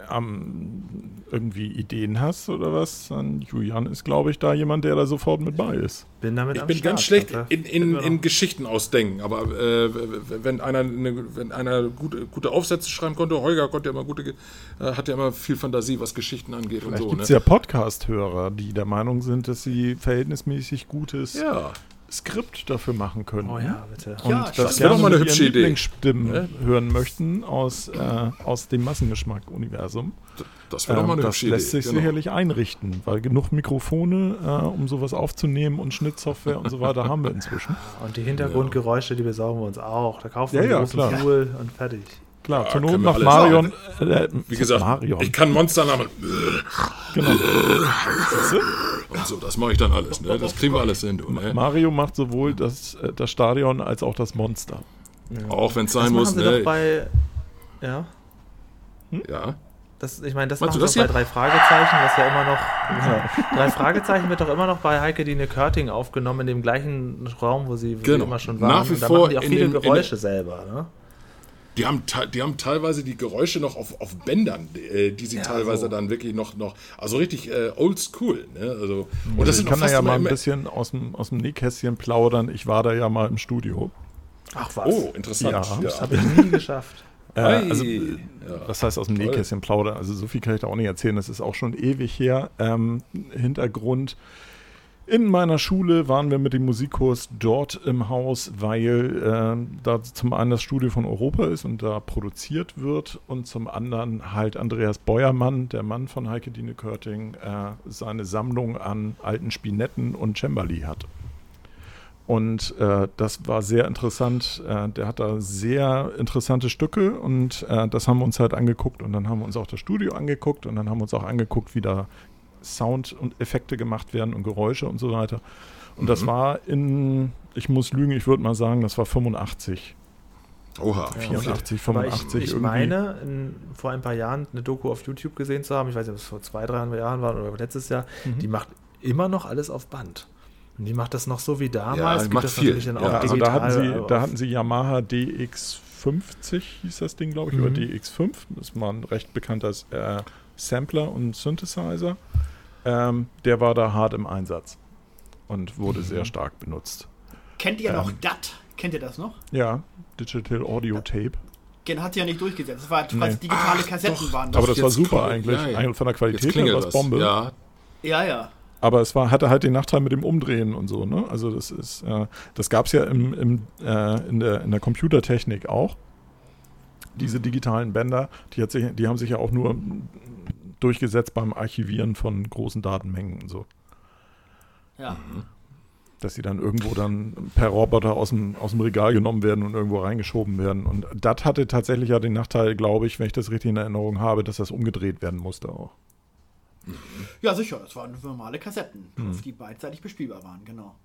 S5: am irgendwie Ideen hast oder was, dann Julian ist, glaube ich, da jemand, der da sofort mit bei ist.
S2: Bin damit
S1: Ich
S2: am
S1: bin
S2: Start.
S1: ganz schlecht in, in, in. Geschichten ausdenken, aber äh, wenn einer, eine, wenn einer gute, gute Aufsätze schreiben konnte, Holger konnte ja immer gute, äh, hat ja immer viel Fantasie, was Geschichten angeht und
S5: Vielleicht
S1: so.
S5: gibt es
S1: Ne?
S5: ja Podcast-Hörer, die der Meinung sind, dass sie verhältnismäßig gutes
S1: ja.
S5: Skript dafür machen können.
S2: Oh ja, bitte.
S5: Und
S3: Ja,
S5: das,
S3: das
S1: wäre doch mal eine hübsche Idee.
S5: Lieblingsstimmen hören möchten aus, äh, aus dem Massengeschmack-Universum.
S1: Das wäre doch mal
S5: Ähm,
S1: eine
S5: das
S1: hübsche
S5: lässt
S1: Idee.
S5: sich
S1: genau.
S5: sicherlich einrichten, weil genug Mikrofone, äh, um sowas aufzunehmen und Schnittsoftware und so weiter haben wir inzwischen.
S2: Und die Hintergrundgeräusche, die besorgen wir uns auch. Da kaufen
S5: Ja,
S2: wir
S5: ja,
S2: einen großen
S5: klar.
S2: Pool und fertig.
S5: Klar,
S1: Ja,
S5: zur Not
S1: können wir
S5: noch
S1: alles
S5: Marion. Äh,
S1: Wie gesagt,
S5: Marion.
S1: ich kann Monsternamen
S5: genau.
S1: und so, das mache ich dann alles. Ne? Das kriegen wir alles hin. Du, ne?
S5: Mario macht sowohl das, äh, das Stadion als auch das Monster.
S1: Auch wenn es
S2: Das
S1: sein
S2: machen
S1: muss.
S2: sie
S1: Ne?
S2: doch bei. Ja.
S1: ja.
S2: Das, ich meine, das
S1: Meinst
S2: machen sie
S1: das
S2: bei drei Fragezeichen, was ja immer noch. Ja. Drei Fragezeichen wird doch immer noch bei Heike Dine Körting aufgenommen, in dem gleichen Raum, wo sie, wo sie
S1: Genau.
S2: immer schon waren.
S1: Nach wie
S2: Und da
S1: vor
S2: machen die auch viele
S1: dem-
S2: Geräusche selber. Ne?
S1: Die haben, die haben teilweise die Geräusche noch auf, auf Bändern, äh, die sie
S2: Ja,
S1: teilweise
S2: so.
S1: dann wirklich noch, noch also richtig äh, old school. Ne? Also, und
S5: Und
S1: das
S5: ich
S1: sind
S5: kann
S1: auch
S5: da ja mal ein bisschen aus dem, aus dem Nähkästchen plaudern. Ich war da ja mal im Studio.
S2: Ach was.
S1: Oh, interessant.
S5: Ja.
S2: Das habe ich nie geschafft.
S5: Äh, also,
S1: Ja.
S5: was heißt aus dem
S1: Toll.
S5: Nähkästchen plaudern? Also so viel kann ich da auch nicht erzählen. Das ist auch schon ewig her. Ähm, Hintergrund. In meiner Schule waren wir mit dem Musikkurs dort im Haus, weil äh, da zum einen das Studio von Europa ist und da produziert wird und zum anderen halt Andreas Beuermann, der Mann von Heike Dine Körting, äh, seine Sammlung an alten Spinetten und Cembali hat. Und äh, das war sehr interessant. Äh, der hat da sehr interessante Stücke und äh, das haben wir uns halt angeguckt. Und dann haben wir uns auch das Studio angeguckt und dann haben wir uns auch angeguckt, wie da Sound und Effekte gemacht werden und Geräusche und so weiter. Und das war in, ich muss lügen, ich würde mal sagen, das war 85,
S1: Oha.
S5: 84,
S2: Aber ich,
S5: 85
S2: ich
S5: irgendwie.
S2: meine, in, vor ein paar Jahren eine Doku auf YouTube gesehen zu haben, ich weiß nicht, ob es vor zwei, drei Jahren war oder letztes Jahr,
S5: Mhm.
S2: die macht immer noch alles auf Band. Und die macht das noch so wie damals. Gibt
S1: macht
S2: das
S1: viel.
S2: natürlich dann auch
S1: Ja,
S5: also da hatten, sie,
S2: aber
S5: da hatten sie Yamaha DX50, hieß das Ding, glaube ich, oder
S2: Mhm.
S5: DX5. Das war ein recht bekannter äh, Sampler und Synthesizer. Ähm, der war da hart im Einsatz und wurde sehr stark benutzt.
S3: Kennt ihr noch
S5: Ähm.
S3: DAT? Kennt ihr das noch?
S5: Ja, Digital Audio Tape.
S3: Gen hat sich ja nicht durchgesetzt. Das war
S5: Nee.
S3: quasi digitale
S1: Ach,
S3: Kassetten
S1: doch.
S3: waren
S5: Aber
S3: das.
S5: das war super
S1: kommt-
S5: eigentlich.
S1: ja, ja.
S5: Eigentlich Von der Qualität her war es
S1: das.
S5: Bombe.
S1: Ja,
S3: Ja, ja.
S5: Aber es war, hatte halt den Nachteil mit dem Umdrehen und so. Ne? Also das ist, äh, das gab es ja im, im, äh, in, der, in der Computertechnik auch. Diese digitalen Bänder, die, hat sich, die haben sich ja auch nur durchgesetzt beim Archivieren von großen Datenmengen und so.
S3: Ja.
S5: Dass sie dann irgendwo dann per Roboter aus dem, aus dem Regal genommen werden und irgendwo reingeschoben werden. Und das hatte tatsächlich ja den Nachteil, glaube ich, wenn ich das richtig in Erinnerung habe, dass das umgedreht werden musste auch.
S3: ja, sicher. Das waren normale Kassetten, auf die beidseitig bespielbar waren, genau.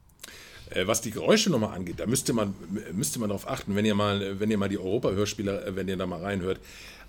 S1: Äh, was die Geräusche nochmal angeht, da müsste man, müsste man darauf achten, wenn ihr mal, wenn ihr mal die Europa-Hörspiele, äh, wenn ihr da mal reinhört,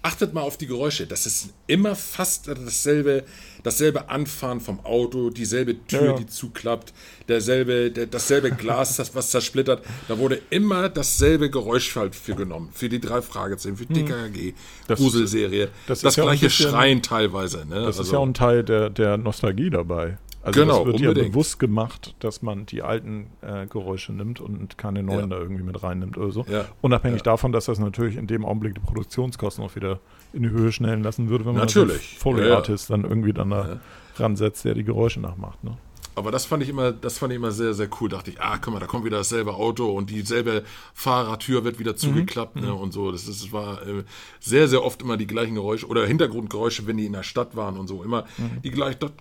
S1: achtet mal auf die Geräusche. Das ist immer fast dasselbe, dasselbe Anfahren vom Auto, dieselbe Tür,
S5: Ja, ja.
S1: die zuklappt, derselbe, der, dasselbe Glas, das was zersplittert. Da wurde immer dasselbe Geräusch halt für genommen. Für die drei Fragezeichen, für DKG,
S5: Hm. Das-
S1: Gruselserie.
S5: das
S1: Das,
S5: ist ja ein
S1: gleiche
S5: bisschen-
S1: Schreien teilweise. Ne?
S5: Das ist
S1: Also-
S5: ja auch ein Teil der, der Nostalgie dabei. Also
S1: Genau,
S5: das wird ja
S1: unbedingt.
S5: bewusst gemacht, dass man die alten äh, Geräusche nimmt und keine neuen
S1: Ja.
S5: da irgendwie mit reinnimmt oder so.
S1: Ja,
S5: Unabhängig davon, dass das natürlich in dem Augenblick die Produktionskosten auch wieder in die Höhe schnellen lassen würde, wenn man
S1: Natürlich.
S5: einen Foley
S1: Ja, ja.
S5: Artist dann irgendwie dann da ransetzt, der die Geräusche nachmacht. Ne?
S1: Aber das fand ich immer, das fand ich immer sehr, sehr cool. Dachte ich, ah, guck mal, da kommt wieder dasselbe Auto und dieselbe Fahrertür wird wieder zugeklappt ne, und so. Das, das war äh, sehr, sehr oft immer die gleichen Geräusche oder Hintergrundgeräusche, wenn die in der Stadt waren und so. Immer die gleichen.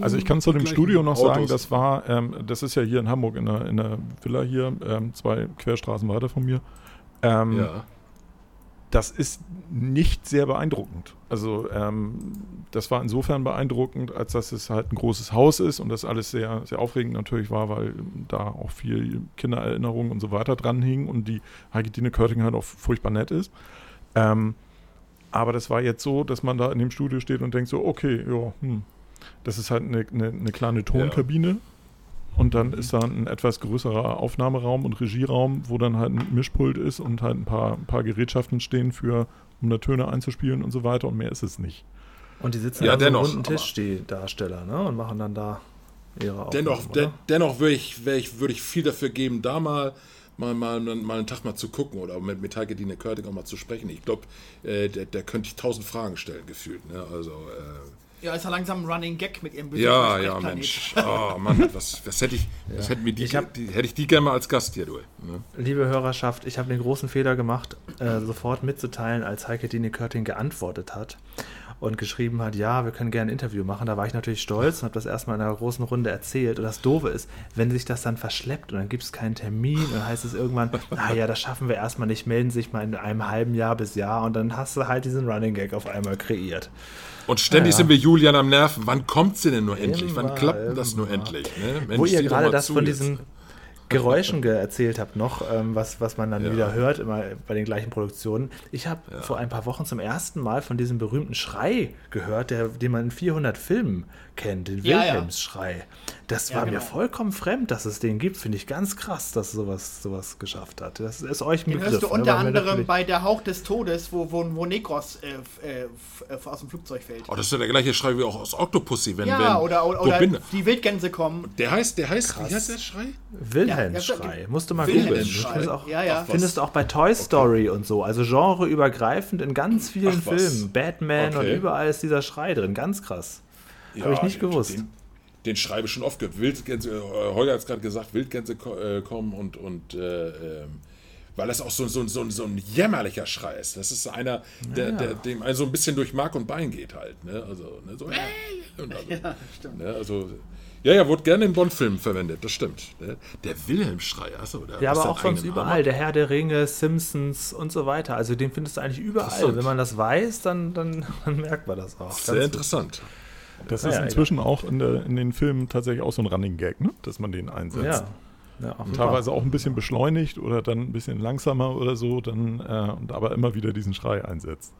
S5: Also ich kann zu dem Studio noch sagen,
S1: Autos.
S5: das war, ähm, das ist ja hier in Hamburg in der, in der Villa hier, ähm, zwei Querstraßen weiter von mir. Ähm,
S1: Ja.
S5: Das ist nicht sehr beeindruckend. Also ähm, das war insofern beeindruckend, als dass es halt ein großes Haus ist und das alles sehr, sehr aufregend natürlich war, weil da auch viel Kindererinnerungen und so weiter dran hingen und die Heiketine Körting halt auch furchtbar nett ist. Ähm, aber das war jetzt so, dass man da in dem Studio steht und denkt so, okay, ja, hm, das ist halt eine, eine, eine kleine Tonkabine. Und dann ist da ein etwas größerer Aufnahmeraum und Regieraum, wo dann halt ein Mischpult ist und halt ein paar, ein paar Gerätschaften stehen für, um da Töne einzuspielen und so weiter und mehr ist es nicht.
S2: Und die sitzen
S1: Ja,
S2: an so einem
S1: dennoch,
S2: runden
S1: aber-
S2: Tisch, die Darsteller, ne? Und machen dann da ihre Aufnahmen,
S1: Dennoch,
S2: oder?
S1: de, dennoch würde ich, wär ich, würd ich viel dafür geben, da mal, mal, mal, mal einen Tag mal zu gucken oder mit, mit Heike Dine Körting auch mal zu sprechen. Ich glaube, äh, der, der könnte ich tausend Fragen stellen, gefühlt. Ne? Also, äh,
S3: Ja, ist ja langsam ein Running Gag mit ihrem
S1: ja,
S3: Besuch
S1: ja,
S3: auf
S1: Mensch. Oh Mann, was, was hätte ich, was hätten wir die,
S2: Ich hab-
S1: die, hätte ich die gerne mal als Gast hier, du. Ne?
S2: Liebe Hörerschaft, ich habe den großen Fehler gemacht, äh, sofort mitzuteilen, als Heike Dine Körting geantwortet hat und geschrieben hat, ja, wir können gerne ein Interview machen. Da war ich natürlich stolz und habe das erstmal in einer großen Runde erzählt. Und das Doofe ist, wenn sich das dann verschleppt und dann gibt es keinen Termin und dann heißt es irgendwann, naja, das schaffen wir erstmal nicht, melden sich mal in einem halben Jahr bis Jahr und dann hast du halt diesen Running Gag auf einmal kreiert.
S1: Und ständig
S2: Ja.
S1: sind wir Julian am Nerven. Wann kommt sie denn nur endlich? Wann klappt denn das nur endlich? Ne? Mensch,
S2: Wo ihr gerade das von
S1: jetzt.
S2: diesen Geräuschen ge erzählt habt noch, ähm, was, was man dann
S1: Ja.
S2: wieder hört, immer bei den gleichen Produktionen. Ich habe vor ein paar Wochen zum ersten Mal von diesem berühmten Schrei gehört, der, den man in 400 Filmen kennt, den
S3: Ja, ja.
S2: Wilhelmsschrei. Das
S3: Ja,
S2: war mir
S3: genau.
S2: vollkommen fremd, dass es den gibt. Finde ich ganz krass, dass sowas, sowas geschafft hat. Das ist euch ein
S3: Den
S2: Begriff.
S3: hörst du
S2: ne?
S3: unter
S2: War mir
S3: anderem bei Der Hauch des Todes, wo, wo, wo Negros äh, äh, äh, aus dem Flugzeug fällt.
S1: Oh, das ist ja der gleiche Schrei wie auch aus Octopussy, wenn,
S3: ja,
S1: wenn
S3: oder, oder, oder die Wildgänse kommen.
S1: Der heißt, der heißt, wie heißt der Schrei?
S2: Wilhelmsschrei.
S3: Ja,
S2: Musst du mal googeln. Findest auch,
S3: Ja,
S2: findest du auch bei Toy Story und so. Also genreübergreifend in ganz vielen
S1: Ach.
S2: Filmen. Batman und
S1: Okay.
S2: überall ist dieser Schrei drin. Ganz krass. Habe ich nicht
S1: den,
S2: gewusst.
S1: Den, den schreibe ich schon oft gehört. Wildgänse, äh, Holger hat es gerade gesagt, Wildgänse äh, kommen und, und äh, ähm, weil das auch so, so, so, so ein jämmerlicher Schrei ist. Das ist einer, der, der dem also ein bisschen durch Mark und Bein geht halt. Ne? Also, ne? so, äh, also,
S3: Ja, stimmt.
S1: ne? also, ja, ja, wurde gerne in Bond-Filmen verwendet, das stimmt. Ne? Der Wilhelm-Schrei, achso. Der
S2: Ja, aber auch sonst überall.
S1: Namen.
S2: Der Herr der Ringe, Simpsons und so weiter. Also den findest du eigentlich überall. Wenn man das weiß, dann, dann, dann merkt man das auch.
S1: Sehr
S2: Ganz-
S1: interessant.
S5: Das
S2: Ja,
S5: ist
S2: ja,
S5: inzwischen auch in, der, in den Filmen tatsächlich auch so ein Running Gag, ne? dass man den einsetzt.
S2: Ja. ja offenbar.
S5: Teilweise auch ein bisschen beschleunigt oder dann ein bisschen langsamer oder so, dann äh, und aber immer wieder diesen Schrei einsetzt.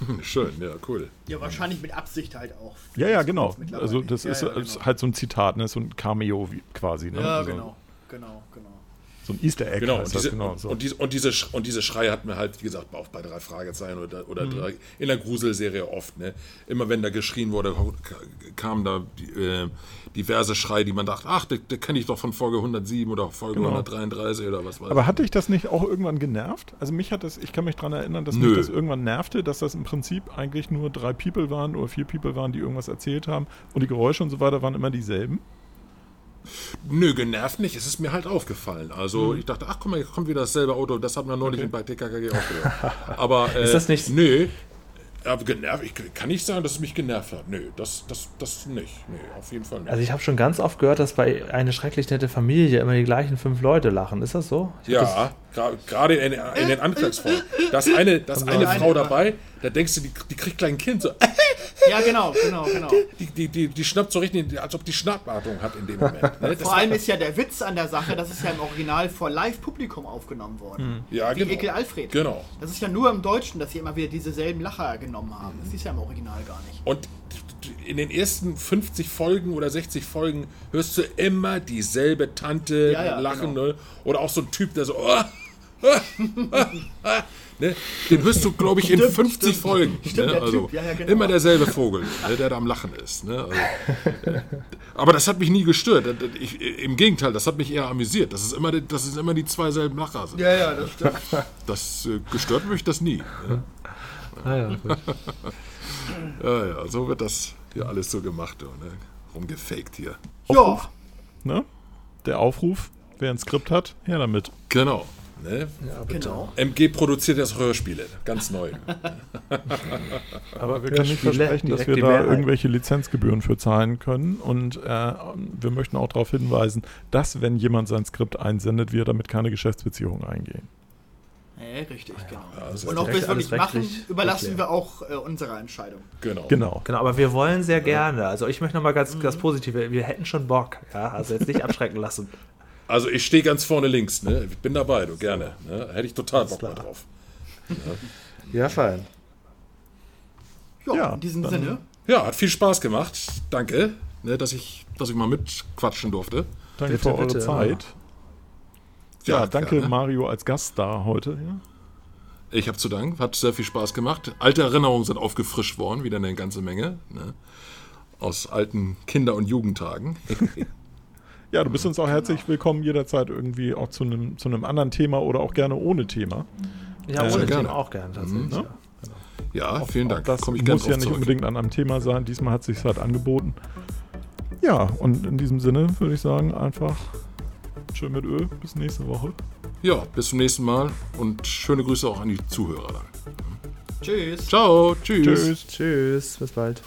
S1: Schön, ja, cool.
S3: Ja, wahrscheinlich mit Absicht halt auch.
S5: Ja, ja, genau. Also das
S3: Ja,
S5: ist,
S3: ja,
S5: ist
S3: genau.
S5: halt so ein Zitat, ne? so ein Cameo wie, quasi. Ne?
S3: Ja,
S5: also,
S3: genau. Genau, genau.
S5: So ein Easter Egg
S1: Genau, und
S5: das,
S1: diese,
S5: genau.
S1: und,
S5: So.
S1: und, diese, und, diese, und diese Schrei hat mir halt, wie gesagt, auch bei drei Fragezeichen oder, oder drei, in der Gruselserie oft. Ne? Immer wenn da geschrien wurde, kamen da die, äh, diverse Schreie, die man dachte, ach, den, den kenne ich doch von Folge 107 oder Folge
S5: Genau.
S1: 133 oder was weiß
S5: Aber
S1: ich.
S5: hat dich das nicht auch irgendwann genervt? Also mich hat das, ich kann mich daran erinnern, dass
S1: Nö.
S5: mich das irgendwann nervte, dass das im Prinzip eigentlich nur drei People waren oder vier People waren, die irgendwas erzählt haben und die Geräusche und so weiter waren immer dieselben.
S1: Nö, genervt nicht, es ist mir halt aufgefallen. Also ich dachte, ach guck mal, hier kommt wieder dasselbe Auto, das hat man neulich bei TKKG auch gehört. Aber äh,
S2: Ist das nicht-
S1: Nö. Aber genervt, ich kann nicht sagen, dass es mich genervt hat. Nö, das, das, das nicht. Nee, auf jeden Fall nicht.
S2: Also ich habe schon ganz oft gehört, dass bei eine schrecklich nette Familie immer die gleichen fünf Leute lachen. Ist das so? Ich das-
S1: Ja, gra- gerade in, in den Anklagsformen. Da ist eine, da ist eine Frau dabei, da denkst du, die, die kriegt gleich ein Kind. So.
S3: Ja, genau, genau, genau.
S1: Die, die, die, die schnappt so richtig, als ob die Schnappatmung hat in dem Moment. Ne?
S3: Vor allem ist ja der Witz an der Sache, das ist ja im Original vor Live-Publikum aufgenommen worden.
S1: ja,
S3: Wie Ekel Alfred.
S1: Genau.
S3: Das ist ja nur im Deutschen, dass sie immer wieder dieselben Lacher genommen haben. Das ist ja im Original gar nicht.
S1: Und in den ersten 50 Folgen oder 60 Folgen hörst du immer dieselbe Tante
S3: Ja, ja,
S1: lachen.
S3: genau.
S1: Ne? Oder auch so ein Typ, der so. Oh, ne? Den hörst du, glaube ich, in
S3: Stimmt,
S1: 50
S3: stimmt.
S1: Folgen.
S3: Stimmt,
S1: ne?
S3: der
S1: also
S3: Typ, ja, ja, genau.
S1: Immer derselbe Vogel, ne? der da am Lachen ist. Ne? Also, äh, aber das hat mich nie gestört. Ich, Im Gegenteil, das hat mich eher amüsiert. Das ist immer, die- dass es immer die zwei selben Lacher sind.
S3: Ja, ja, das stimmt.
S1: Das äh, gestört mich das nie. Ne?
S2: Ah, ja.
S1: Ja, ja, so wird das hier alles so gemacht. Ne? Rumgefaked hier.
S3: ja,
S5: Ne? Der Aufruf, wer ein Skript hat, her damit.
S1: Genau. Ne?
S3: genau.
S1: MG produziert jetzt Hörspiele, ganz neu.
S5: Aber wir können nicht versprechen, dass wir da irgendwelche Lizenzgebühren für zahlen können. Und äh, wir möchten auch darauf hinweisen, dass, wenn jemand sein Skript einsendet, wir damit keine Geschäftsbeziehungen eingehen.
S3: Ja, richtig, genau.
S1: also
S3: Und ob wir es wirklich machen,
S2: rechtlich
S3: überlassen wir auch äh, unserer Entscheidung.
S1: Genau.
S5: Genau.
S2: Genau, aber wir wollen sehr gerne. Also ich möchte nochmal ganz das Positive. Wir hätten schon Bock. Ja, also jetzt nicht abschrecken lassen.
S1: Also ich stehe ganz vorne links, ne? Ich bin dabei, du gerne. Ne? Hätte ich total Bock drauf.
S2: Ja, fein.
S3: Ja,
S5: Ja,
S3: in diesem
S5: dann-
S3: Sinne.
S1: Ja, hat viel Spaß gemacht. Danke, ne, dass, ich, dass ich mal mitquatschen durfte.
S5: Danke
S2: Bitte,
S5: für eure
S2: bitte.
S5: Zeit. Ja,
S1: Ja,
S5: danke
S1: gerne.
S5: Mario als Gaststar heute. Ja.
S1: Ich habe zu danken, hat sehr viel Spaß gemacht. Alte Erinnerungen sind aufgefrischt worden, wieder eine ganze Menge. Ne? Aus alten Kinder- und Jugendtagen.
S5: ja, du bist uns auch herzlich willkommen jederzeit irgendwie auch zu einem zu einem anderen Thema oder auch gerne ohne Thema.
S2: Ja,
S5: Äh,
S2: ohne
S1: gerne.
S2: Thema auch gern tatsächlich.
S5: ne?
S1: Ja, vielen Dank.
S5: Das
S1: ich gerne
S5: muss ja nicht
S1: zurück.
S5: unbedingt an einem Thema sein. Diesmal hat sich halt angeboten. Ja, und in diesem Sinne würde ich sagen, einfach schön mit Öl. Bis nächste Woche.
S1: Ja, bis zum nächsten Mal und schöne Grüße auch an die Zuhörer dann.
S3: Tschüss.
S1: Ciao, tschüss.
S5: Tschüss.
S2: Tschüss, bis bald.